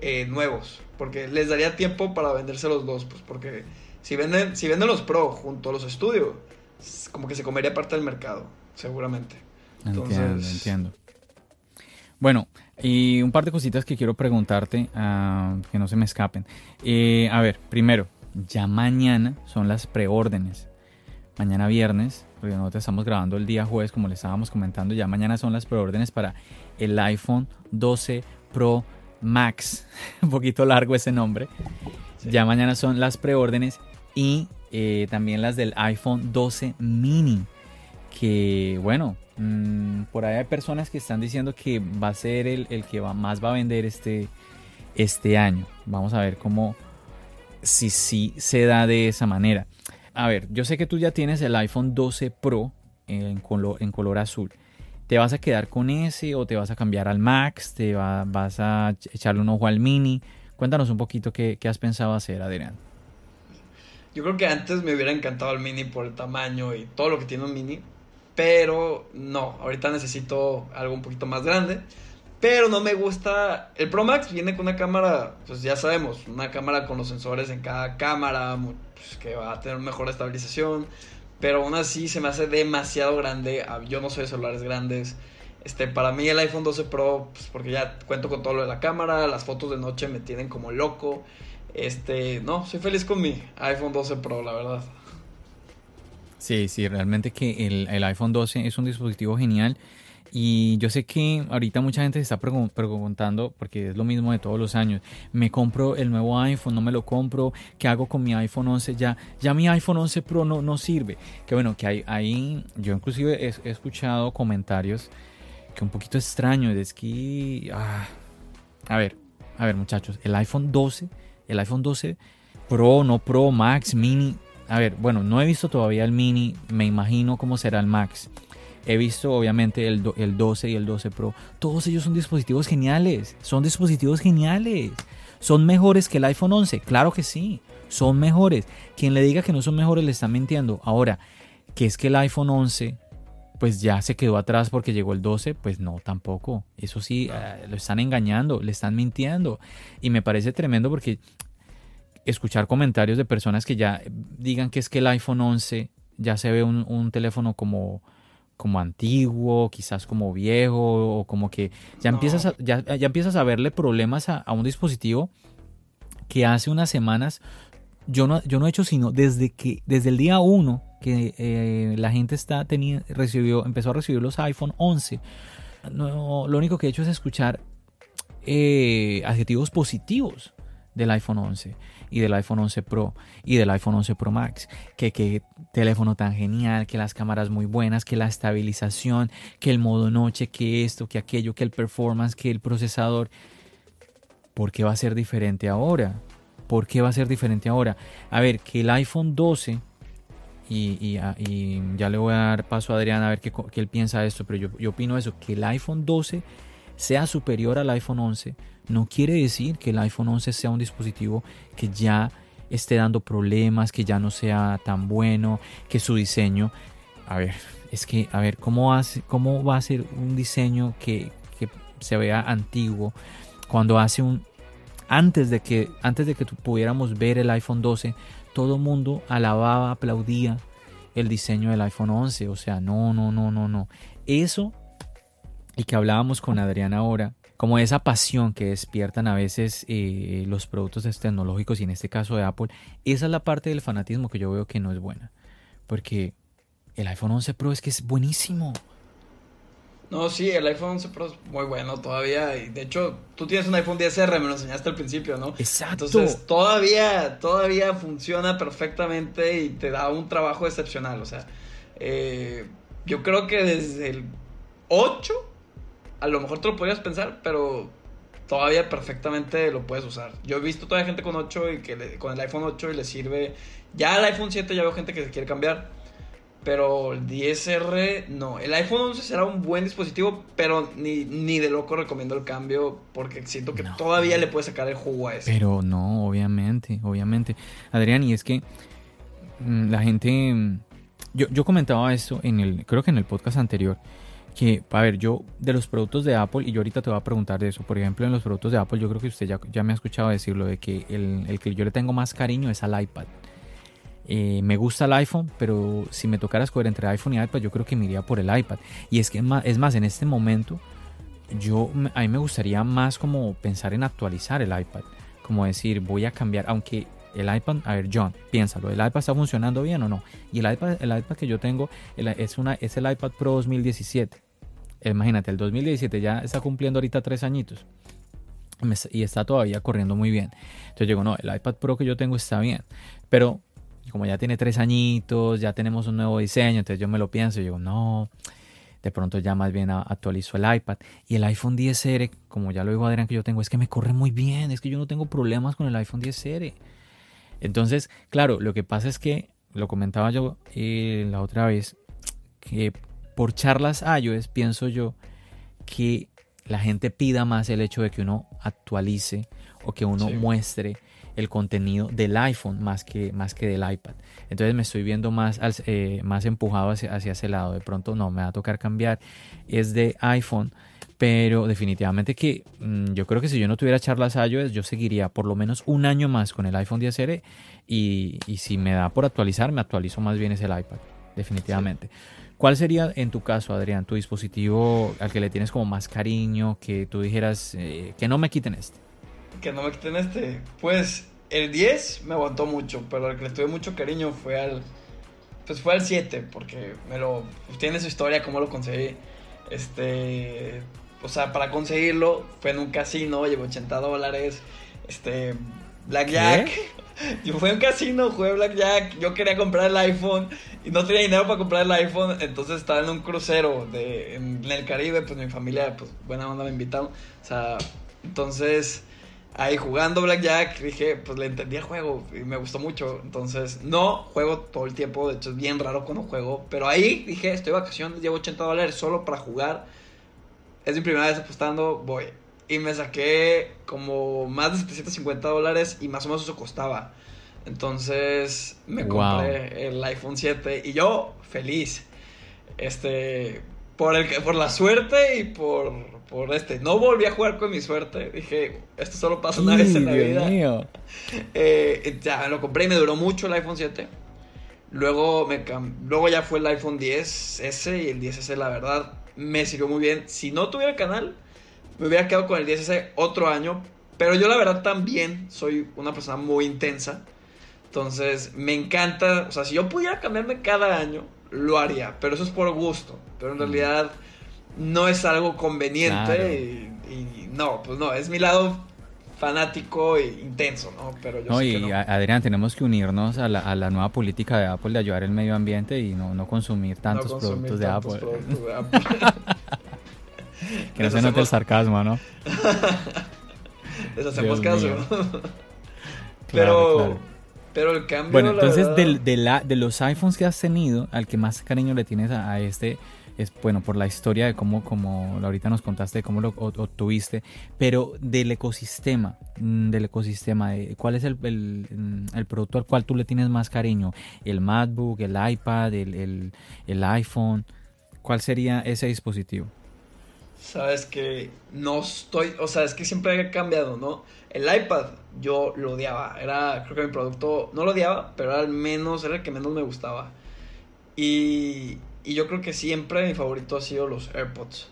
eh, nuevos porque les daría tiempo para venderse los dos pues porque si venden si venden los Pro junto a los estudios como que se comería parte del mercado seguramente. Entiendo entiendo bueno y un par de cositas que quiero preguntarte ah, que no se me escapen. Eh, a ver primero ya mañana son las preórdenes. Mañana viernes, porque nosotros estamos grabando el día jueves, como le estábamos comentando, ya mañana son las preórdenes para el iPhone 12 Pro Max, <laughs> un poquito largo ese nombre. Ya mañana son las preórdenes y eh, también las del iPhone 12 mini, que bueno, mm, por ahí hay personas que están diciendo que va a ser el, que va, más va a vender este, este año. Vamos a ver cómo, si sí se da de esa manera a ver, yo sé que tú ya tienes el iPhone 12 Pro en color, en color azul. ¿Te vas a quedar con ese o te vas a cambiar al Max? ¿Te vas a echarle un ojo al Mini? Cuéntanos un poquito qué, has pensado hacer, Adrián. Yo creo que antes me hubiera encantado el Mini por el tamaño y todo lo que tiene un Mini. Pero no, ahorita necesito algo un poquito más grande. Pero no me gusta. El Pro Max viene con una cámara, pues ya sabemos, una cámara con los sensores en cada cámara, pues, que va a tener mejor estabilización. Pero aún así se me hace demasiado grande. Ah, yo no soy de celulares grandes. Este, para mí el iPhone 12 Pro, pues porque ya cuento con todo lo de la cámara, las fotos de noche me tienen como loco. Este, no, soy feliz con mi iPhone 12 Pro, la verdad. Sí, sí, realmente que el, el iPhone 12 es un dispositivo genial. Y yo sé que ahorita mucha gente se está preguntando, porque es lo mismo de todos los años, me compro el nuevo iPhone, no me lo compro, ¿qué hago con mi iPhone 11? Ya, ya mi iPhone 11 Pro no, no sirve. Que bueno, que hay, ahí yo inclusive he, escuchado comentarios que un poquito extraños, es que, ah, a ver, a ver muchachos, el iPhone 12, el iPhone 12 Pro, no Pro, Max, Mini, a ver, bueno, no he visto todavía el Mini, me imagino cómo será el Max. He visto obviamente el, el 12 y el 12 Pro. Todos ellos son dispositivos geniales. Son dispositivos geniales. ¿Son mejores que el iPhone 11? Claro que sí. Son mejores. Quien le diga que no son mejores le está mintiendo. Ahora, que es que el iPhone 11 pues ya se quedó atrás porque llegó el 12, pues no, tampoco. Eso sí, eh, lo están engañando, le están mintiendo. Y me parece tremendo porque escuchar comentarios de personas que ya digan que es que el iPhone 11 ya se ve un teléfono como como antiguo, quizás como viejo, o como que ya, empiezas, a, ya, empiezas a verle problemas a, un dispositivo que hace unas semanas yo no, yo no he hecho sino desde que desde el día 1 que eh, la gente está teniendo, recibió, empezó a recibir los iPhone 11, no, lo único que he hecho es escuchar eh, adjetivos positivos del iPhone 11 y del iPhone 11 Pro y del iPhone 11 Pro Max. Que qué teléfono tan genial, que las cámaras muy buenas, que la estabilización, que el modo noche, que esto, que aquello, que el performance, que el procesador. ¿Por qué va a ser diferente ahora? ¿Por qué va a ser diferente ahora? A ver, que el iPhone 12 y, ah, y, ya le voy a dar paso a Adrián a ver qué, él piensa de esto, pero yo, yo opino eso, que el iPhone 12 sea superior al iPhone 11 no quiere decir que el iPhone 11 sea un dispositivo que ya esté dando problemas, que ya no sea tan bueno, que su diseño, a ver, es que, a ver, ¿cómo, hace, cómo va a ser un diseño que, se vea antiguo cuando hace un, antes de que, antes de que pudiéramos ver el iPhone 12, todo mundo alababa, aplaudía el diseño del iPhone 11, o sea, no, no, no, no, no. Eso, y que hablábamos con Adrián ahora, como esa pasión que despiertan a veces eh, los productos tecnológicos y en este caso de Apple, esa es la parte del fanatismo que yo veo que no es buena. Porque el iPhone 11 Pro es que es buenísimo. No, sí, el iPhone 11 Pro es muy bueno todavía. Y de hecho, tú tienes un iPhone 10R, me lo enseñaste al principio, ¿no? Exacto. Entonces, todavía, todavía funciona perfectamente y te da un trabajo excepcional. O sea, eh, yo creo que desde el 8, a lo mejor te lo podrías pensar, pero todavía perfectamente lo puedes usar. Yo he visto todavía gente con 8 y que con el iPhone 8 y le sirve. Ya el iPhone 7 ya veo gente que se quiere cambiar. Pero el 10R, no. El iPhone 11 será un buen dispositivo, pero ni, ni de loco recomiendo el cambio porque siento que todavía le puedes sacar el jugo a ese. Pero no, obviamente, obviamente. Adrián, y es que mm, la gente... Mm, yo, yo comentaba esto en el, creo que en el podcast anterior, que, a ver, yo de los productos de Apple, y yo ahorita te voy a preguntar de eso, por ejemplo, en los productos de Apple, yo creo que usted ya, ya me ha escuchado decirlo, de que el, el que yo le tengo más cariño es al iPad. Eh, me gusta el iPhone, pero si me tocara escoger entre iPhone y iPad, yo creo que me iría por el iPad. Y es que es más, en este momento, yo a mí me gustaría más como pensar en actualizar el iPad. Como decir, voy a cambiar, aunque el iPad, a ver, John, piénsalo, ¿el iPad está funcionando bien o no? Y el iPad, el iPad que yo tengo es, una, es el iPad Pro 2017. Imagínate, el 2017 ya está cumpliendo ahorita tres añitos y está todavía corriendo muy bien. Entonces digo, no, el iPad Pro que yo tengo está bien, pero como ya tiene tres añitos, ya tenemos un nuevo diseño, entonces yo me lo pienso y digo, no, de pronto ya más bien actualizo el iPad. Y el iPhone 10R, como ya lo dijo Adrián que yo tengo, es que me corre muy bien, es que yo no tengo problemas con el iPhone 10R. Entonces, claro, lo que pasa es que, lo comentaba yo eh, la otra vez, que por charlas iOS pienso yo que la gente pida más el hecho de que uno actualice o que uno muestre el contenido del iPhone más que, más que del iPad. Entonces me estoy viendo más, eh, más empujado hacia, hacia, ese lado. De pronto no, me va a tocar cambiar. Es de iPhone. Pero definitivamente que mm, yo creo que si yo no tuviera charlas iOS, yo seguiría por lo menos un año más con el iPhone 10R. Y, y si me da por actualizar, me actualizo más bien es el iPad. Definitivamente. ¿Cuál sería en tu caso, Adrián, tu dispositivo al que le tienes como más cariño, que tú dijeras eh, que no me quiten este? que no me quiten este. Pues el 10 me aguantó mucho, pero el que le tuve mucho cariño fue al. Pues fue al 7, porque me lo. Pues tiene su historia, cómo lo conseguí. Este. O sea, para conseguirlo fue en un casino, llevo 80 dólares. Este. Blackjack. Yo fui a un casino, jugué Blackjack. Yo quería comprar el iPhone y no tenía dinero para comprar el iPhone. Entonces estaba en un crucero en, el Caribe. Pues mi familia, pues buena onda me invitaron. O sea, entonces ahí jugando Blackjack, dije, pues le entendí el juego y me gustó mucho. Entonces, no juego todo el tiempo, de hecho es bien raro cuando juego. Pero ahí dije, estoy de vacaciones, llevo 80 dólares solo para jugar. Es mi primera vez apostando, voy. Y me saqué como más de 750 dólares y más o menos eso costaba. Entonces me compré el iPhone 7 y yo feliz. Este, por, el, por la suerte y por, por este. No volví a jugar con mi suerte. Dije, esto solo pasa una vez en la vida. Mío. <laughs> Eh, ya lo compré y me duró mucho el iPhone 7. Luego, me luego ya fue el iPhone 10S y el 10S, la verdad, me sirvió muy bien. Si no tuviera el canal, me hubiera quedado con el 10S otro año. Pero yo, la verdad, también soy una persona muy intensa. Entonces, me encanta. O sea, si yo pudiera cambiarme cada año, lo haría. Pero eso es por gusto. Pero en realidad no es algo conveniente y, no, pues no, es mi lado fanático e intenso, ¿no? Pero yo no, y Adrián, tenemos que unirnos a la, a la, nueva política de Apple de ayudar el medio ambiente y no, no consumir tantos productos, de <laughs> Apple. que no se note el sarcasmo, ¿no? <laughs> Les hacemos caso. <laughs> pero, pero el cambio. Bueno, entonces de, la, de los iPhones que has tenido, al que más cariño le tienes a este es bueno por la historia de cómo, como ahorita nos contaste, de cómo lo obtuviste, pero del ecosistema, mm, del ecosistema, de cuál es el, mm, el, producto al cual tú le tienes más cariño, el MacBook, el iPad, el, el, iPhone, ¿cuál sería ese dispositivo? Sabes que no estoy, o sea, es que siempre he cambiado, ¿no? El iPad yo lo odiaba, era, creo que mi producto, no lo odiaba, pero al menos, era el que menos me gustaba. Y y yo creo que siempre mi favorito ha sido los AirPods.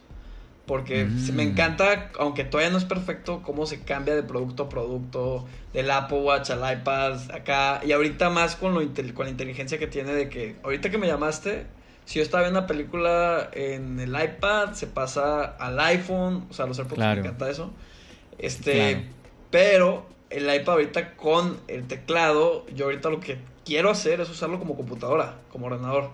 Porque me mm. encanta, aunque todavía no es perfecto, cómo se cambia de producto a producto, del Apple Watch al iPad, acá. Y ahorita más con, lo con la inteligencia que tiene de que, ahorita que me llamaste, si yo estaba viendo una película en el iPad, se pasa al iPhone, o sea, los AirPods me encanta eso. Este, pero el iPad ahorita con el teclado, yo ahorita lo que quiero hacer es usarlo como computadora, como ordenador.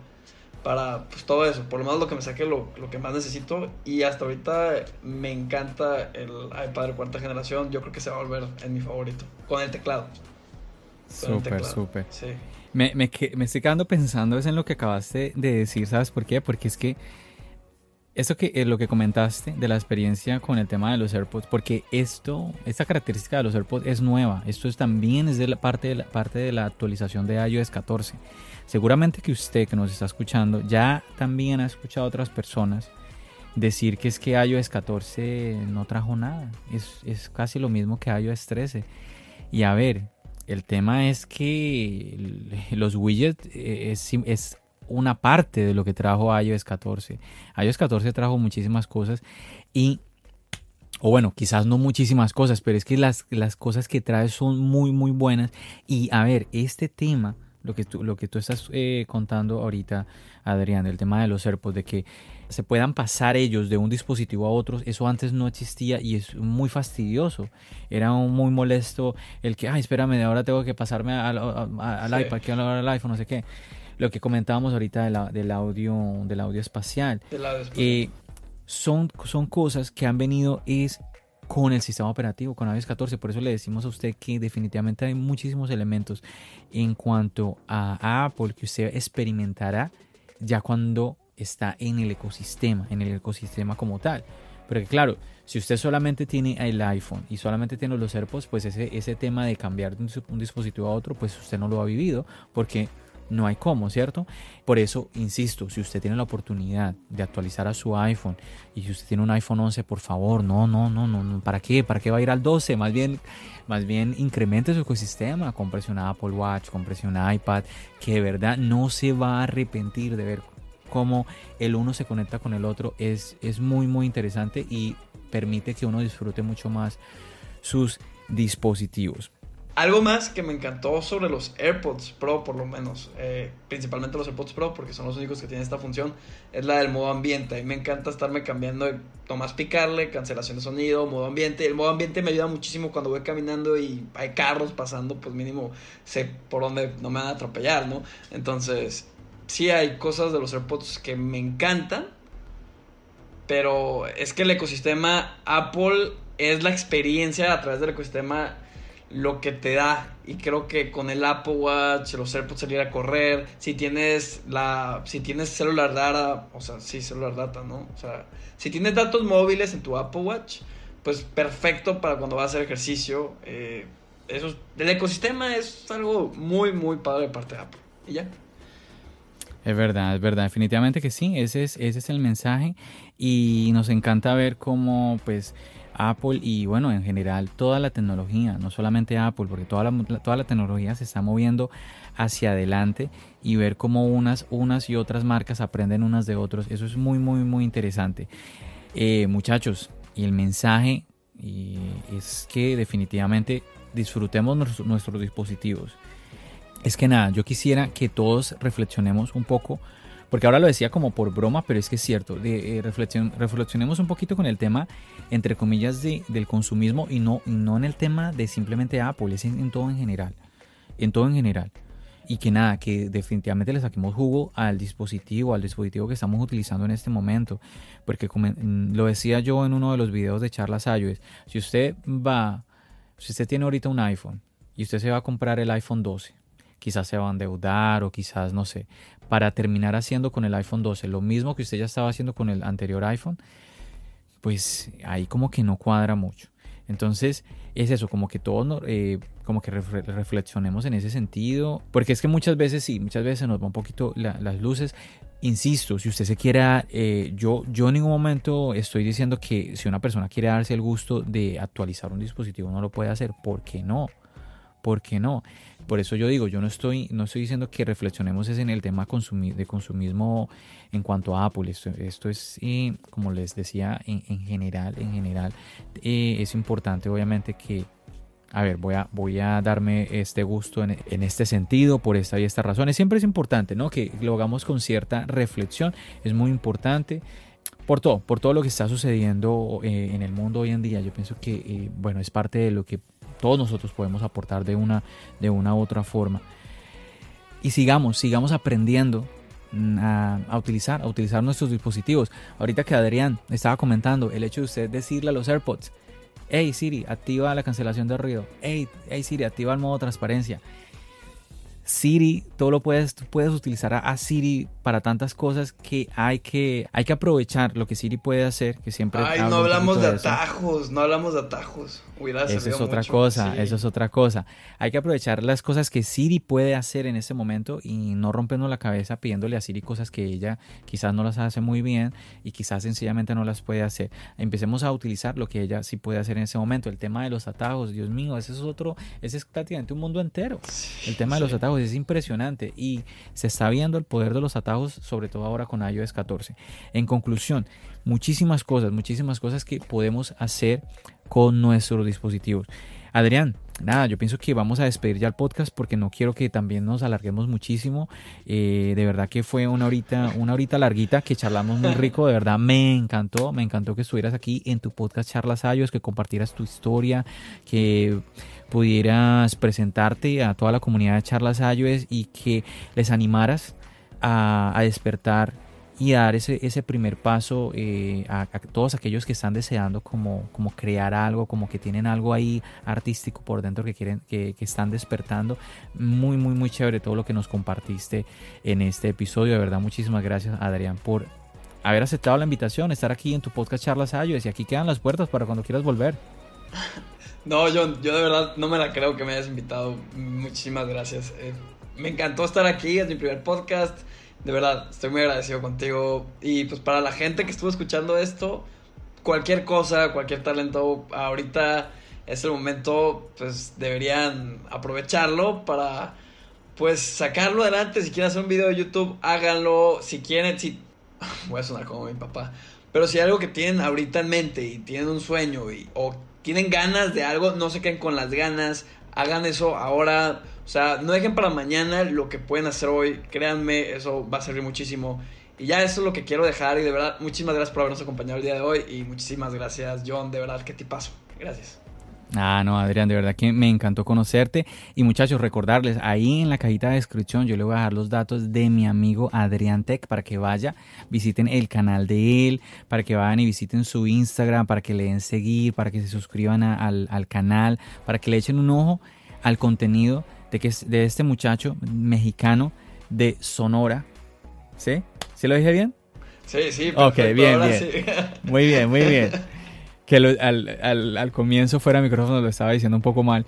para pues, todo eso. Por lo menos lo que me saque lo, lo, que más necesito. Y hasta ahorita me encanta el iPad de cuarta generación. Yo creo que se va a volver en mi favorito. Con el teclado. Súper, súper. Sí. Me, me, me, estoy quedando pensando es en lo que acabaste de decir, ¿sabes por qué? Porque es que eso que es lo que comentaste de la experiencia con el tema de los AirPods, porque esto, esta característica de los AirPods es nueva. Esto es, también es de la parte de la parte de la actualización de iOS 14. Seguramente que usted que nos está escuchando ya también ha escuchado a otras personas decir que es que iOS 14 no trajo nada. Es, es casi lo mismo que iOS 13. Y a ver, el tema es que los widgets eh, es, una parte de lo que trajo iOS 14. iOS 14 trajo muchísimas cosas y, o bueno, quizás no muchísimas cosas, pero es que las, las cosas que trae son muy, muy buenas. Y a ver, este tema, lo que tú, lo que tú estás eh, contando ahorita, Adrián, el tema de los AirPods, de que se puedan pasar ellos de un dispositivo a otro, eso antes no existía y es muy fastidioso. Era muy molesto el que, ay, espérame, ahora tengo que pasarme al, iPad, que al iPhone, no sé qué lo que comentábamos ahorita del audio del audio espacial. Eh, son, son cosas que han venido es con el sistema operativo, con iOS 14. Por eso le decimos a usted que definitivamente hay muchísimos elementos en cuanto a Apple que usted experimentará ya cuando está en el ecosistema, en el ecosistema como tal. Pero claro, si usted solamente tiene el iPhone y solamente tiene los AirPods, pues ese, ese tema de cambiar de un dispositivo a otro, pues usted no lo ha vivido porque no hay cómo, ¿cierto? Por eso, insisto, si usted tiene la oportunidad de actualizar a su iPhone y si usted tiene un iPhone 11, por favor, no, no, no, no, ¿para qué? ¿Para qué va a ir al 12? Más bien, más bien incremente su ecosistema, compres un Apple Watch, compres un iPad, que de verdad no se va a arrepentir de ver cómo el uno se conecta con el otro. Es, es muy, muy interesante y permite que uno disfrute mucho más sus dispositivos. Algo más que me encantó sobre los AirPods Pro, por lo menos, eh, principalmente los AirPods Pro, porque son los únicos que tienen esta función, es la del modo ambiente. A mí me encanta estarme cambiando de nomás picarle, cancelación de sonido, modo ambiente. El modo ambiente me ayuda muchísimo cuando voy caminando y hay carros pasando, pues mínimo sé por dónde no me van a atropellar, ¿no? Entonces, sí hay cosas de los AirPods que me encantan, pero es que el ecosistema Apple es la experiencia a través del ecosistema lo que te da. Y creo que con el Apple Watch, los AirPods salir a correr, si tienes la si tienes celular data, o sea, sí celular data, ¿no? O sea, si tienes datos móviles en tu Apple Watch, pues perfecto para cuando vas a hacer ejercicio. Eh, eso, el ecosistema es algo muy, muy padre de parte de Apple. Y ya. Es verdad, es verdad, definitivamente que sí, ese es, ese es el mensaje y nos encanta ver cómo pues Apple y bueno, en general toda la tecnología, no solamente Apple, porque toda la, toda la tecnología se está moviendo hacia adelante y ver cómo unas, unas y otras marcas aprenden unas de otros, eso es muy, muy, muy interesante. Eh, muchachos, y el mensaje es que definitivamente disfrutemos nuestros dispositivos. Es que nada, yo quisiera que todos reflexionemos un poco porque ahora lo decía como por broma, pero es que es cierto, de, eh, reflexionemos un poquito con el tema, entre comillas, de, del consumismo y no, no en el tema de simplemente Apple, es en, todo en general, en todo en general. Y que nada, que definitivamente le saquemos jugo al dispositivo, al dispositivo que estamos utilizando en este momento. Porque mm, lo decía yo en uno de los videos de charlas iOS, si usted va, si usted tiene ahorita un iPhone y usted se va a comprar el iPhone 12, quizás se va a endeudar o quizás, no sé, para terminar haciendo con el iPhone 12 lo mismo que usted ya estaba haciendo con el anterior iPhone, pues ahí como que no cuadra mucho. Entonces es eso, como que todos eh, como que reflexionemos en ese sentido, porque es que muchas veces sí, muchas veces nos va un poquito las luces. Insisto, si usted se quiera, eh, yo, yo en ningún momento estoy diciendo que si una persona quiere darse el gusto de actualizar un dispositivo no lo puede hacer, ¿por qué no? ¿Por qué no? Por eso yo digo, yo no estoy, no estoy diciendo que reflexionemos en el tema de consumismo en cuanto a Apple. Esto, es, eh, como les decía, en, general, en general, eh, es importante obviamente que, a ver, voy a, voy a darme este gusto en, este sentido, por esta y esta razones. Siempre es importante, ¿no? Que lo hagamos con cierta reflexión. Es muy importante por todo, por todo lo que está sucediendo eh, en el mundo hoy en día. Yo pienso que, bueno, es parte de lo que todos nosotros podemos aportar de una, de una u otra forma. Y sigamos, sigamos aprendiendo mm, a, a, utilizar, a utilizar nuestros dispositivos. Ahorita que Adrián estaba comentando el hecho de usted decirle a los AirPods, hey Siri, activa la cancelación de ruido, hey, hey Siri, activa el modo transparencia. Siri, todo lo puedes, puedes utilizar a, Siri para tantas cosas que hay que hay que aprovechar lo que Siri puede hacer, que siempre Ay, no hablamos de, atajos, no hablamos de atajos. eso es otra cosa, eso es otra cosa. Hay que aprovechar las cosas que Siri puede hacer en ese momento y no rompernos la cabeza pidiéndole a Siri cosas que ella quizás no las hace muy bien y quizás sencillamente no las puede hacer. Empecemos a utilizar lo que ella sí puede hacer en ese momento. El tema de los atajos, Dios mío, ese es otro, ese es prácticamente un mundo entero. El tema de los atajos es impresionante y se está viendo el poder de los atajos, sobre todo ahora con iOS 14. En conclusión, muchísimas cosas, muchísimas cosas que podemos hacer con nuestros dispositivos. Adrián, nada, yo pienso que vamos a despedir ya el podcast porque no quiero que también nos alarguemos muchísimo. Eh, de verdad que fue una horita, una horita larguita que charlamos muy rico. De verdad me encantó, me encantó que estuvieras aquí en tu podcast Charlas Ayos, que compartieras tu historia, que pudieras presentarte a toda la comunidad de Charlas iOS y que les animaras a, despertar y dar ese, ese primer paso eh, a, todos aquellos que están deseando como, como crear algo, como que tienen algo ahí artístico por dentro que quieren, que, que, están despertando. Muy, muy, muy chévere todo lo que nos compartiste en este episodio. De verdad, muchísimas gracias, Adrián, por haber aceptado la invitación, estar aquí en tu podcast Charlas iOS y aquí quedan las puertas para cuando quieras volver. <laughs> No, John, yo de verdad no me la creo que me hayas invitado. Muchísimas gracias. Eh, me encantó estar aquí, es mi primer podcast. De verdad, estoy muy agradecido contigo. Y pues para la gente que estuvo escuchando esto, cualquier cosa, cualquier talento, ahorita es el momento, pues deberían aprovecharlo para pues sacarlo adelante. Si quieren hacer un video de YouTube, háganlo. Si quieren, si... <sighs> Voy a sonar como mi papá. Pero si hay algo que tienen ahorita en mente y tienen un sueño y, o tienen ganas de algo, no se queden con las ganas, hagan eso ahora, o sea, no dejen para mañana lo que pueden hacer hoy, créanme, eso va a servir muchísimo. Y ya eso es lo que quiero dejar y de verdad, muchísimas gracias por habernos acompañado el día de hoy y muchísimas gracias John, de verdad, qué tipazo. Gracias. Ah, no, Adrián, de verdad que me encantó conocerte. Y muchachos, recordarles, ahí en la cajita de descripción yo le voy a dejar los datos de mi amigo Adrián Tech para que vaya, visiten el canal de él, para que vayan y visiten su Instagram, para que le den seguir, para que se suscriban al, canal, para que le echen un ojo al contenido de, que, de este muchacho mexicano de Sonora. ¿Sí? ¿Sí lo dije bien? Sí, sí. Perfecto. Ok, bien, bien. Muy bien, muy bien. <laughs> que al, comienzo fuera de micrófono lo estaba diciendo un poco mal.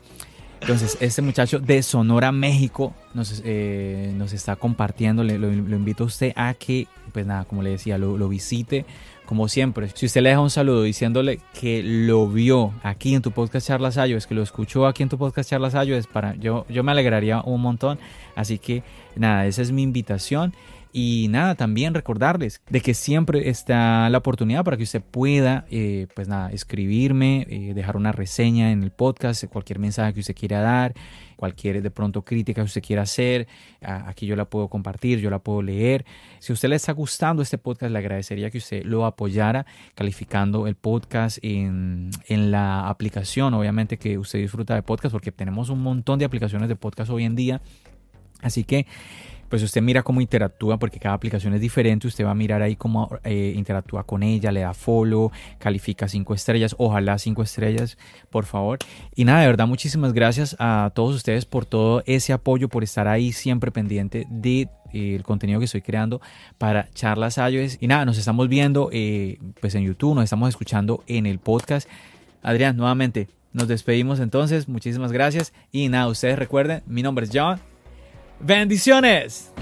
Entonces, este muchacho de Sonora, México, nos, eh, nos está compartiendo. Le, lo, invito a usted a que, pues nada, como le decía, lo, visite. Como siempre, si usted le deja un saludo diciéndole que lo vio aquí en tu podcast Charlas es que lo escuchó aquí en tu podcast Charlas es para yo, yo me alegraría un montón. Así que nada, esa es mi invitación. Y nada, también recordarles de que siempre está la oportunidad para que usted pueda, eh, pues nada, escribirme, eh, dejar una reseña en el podcast, cualquier mensaje que usted quiera dar, cualquier de pronto crítica que usted quiera hacer, aquí yo la puedo compartir, yo la puedo leer. Si usted le está gustando este podcast, le agradecería que usted lo apoyara calificando el podcast en, en la aplicación, obviamente que usted disfruta de podcast, porque tenemos un montón de aplicaciones de podcast hoy en día. Así que pues usted mira cómo interactúa, porque cada aplicación es diferente, usted va a mirar ahí cómo eh, interactúa con ella, le da follow, califica cinco estrellas, ojalá cinco estrellas, por favor. Y nada, de verdad, muchísimas gracias a todos ustedes por todo ese apoyo, por estar ahí siempre pendiente de eh, el contenido que estoy creando para charlas iOS y nada nos estamos viendo eh, pues en YouTube nos estamos escuchando en el podcast. Adrián nuevamente nos despedimos entonces. Muchísimas gracias. Y nada ustedes recuerden mi nombre es John Bendiciones.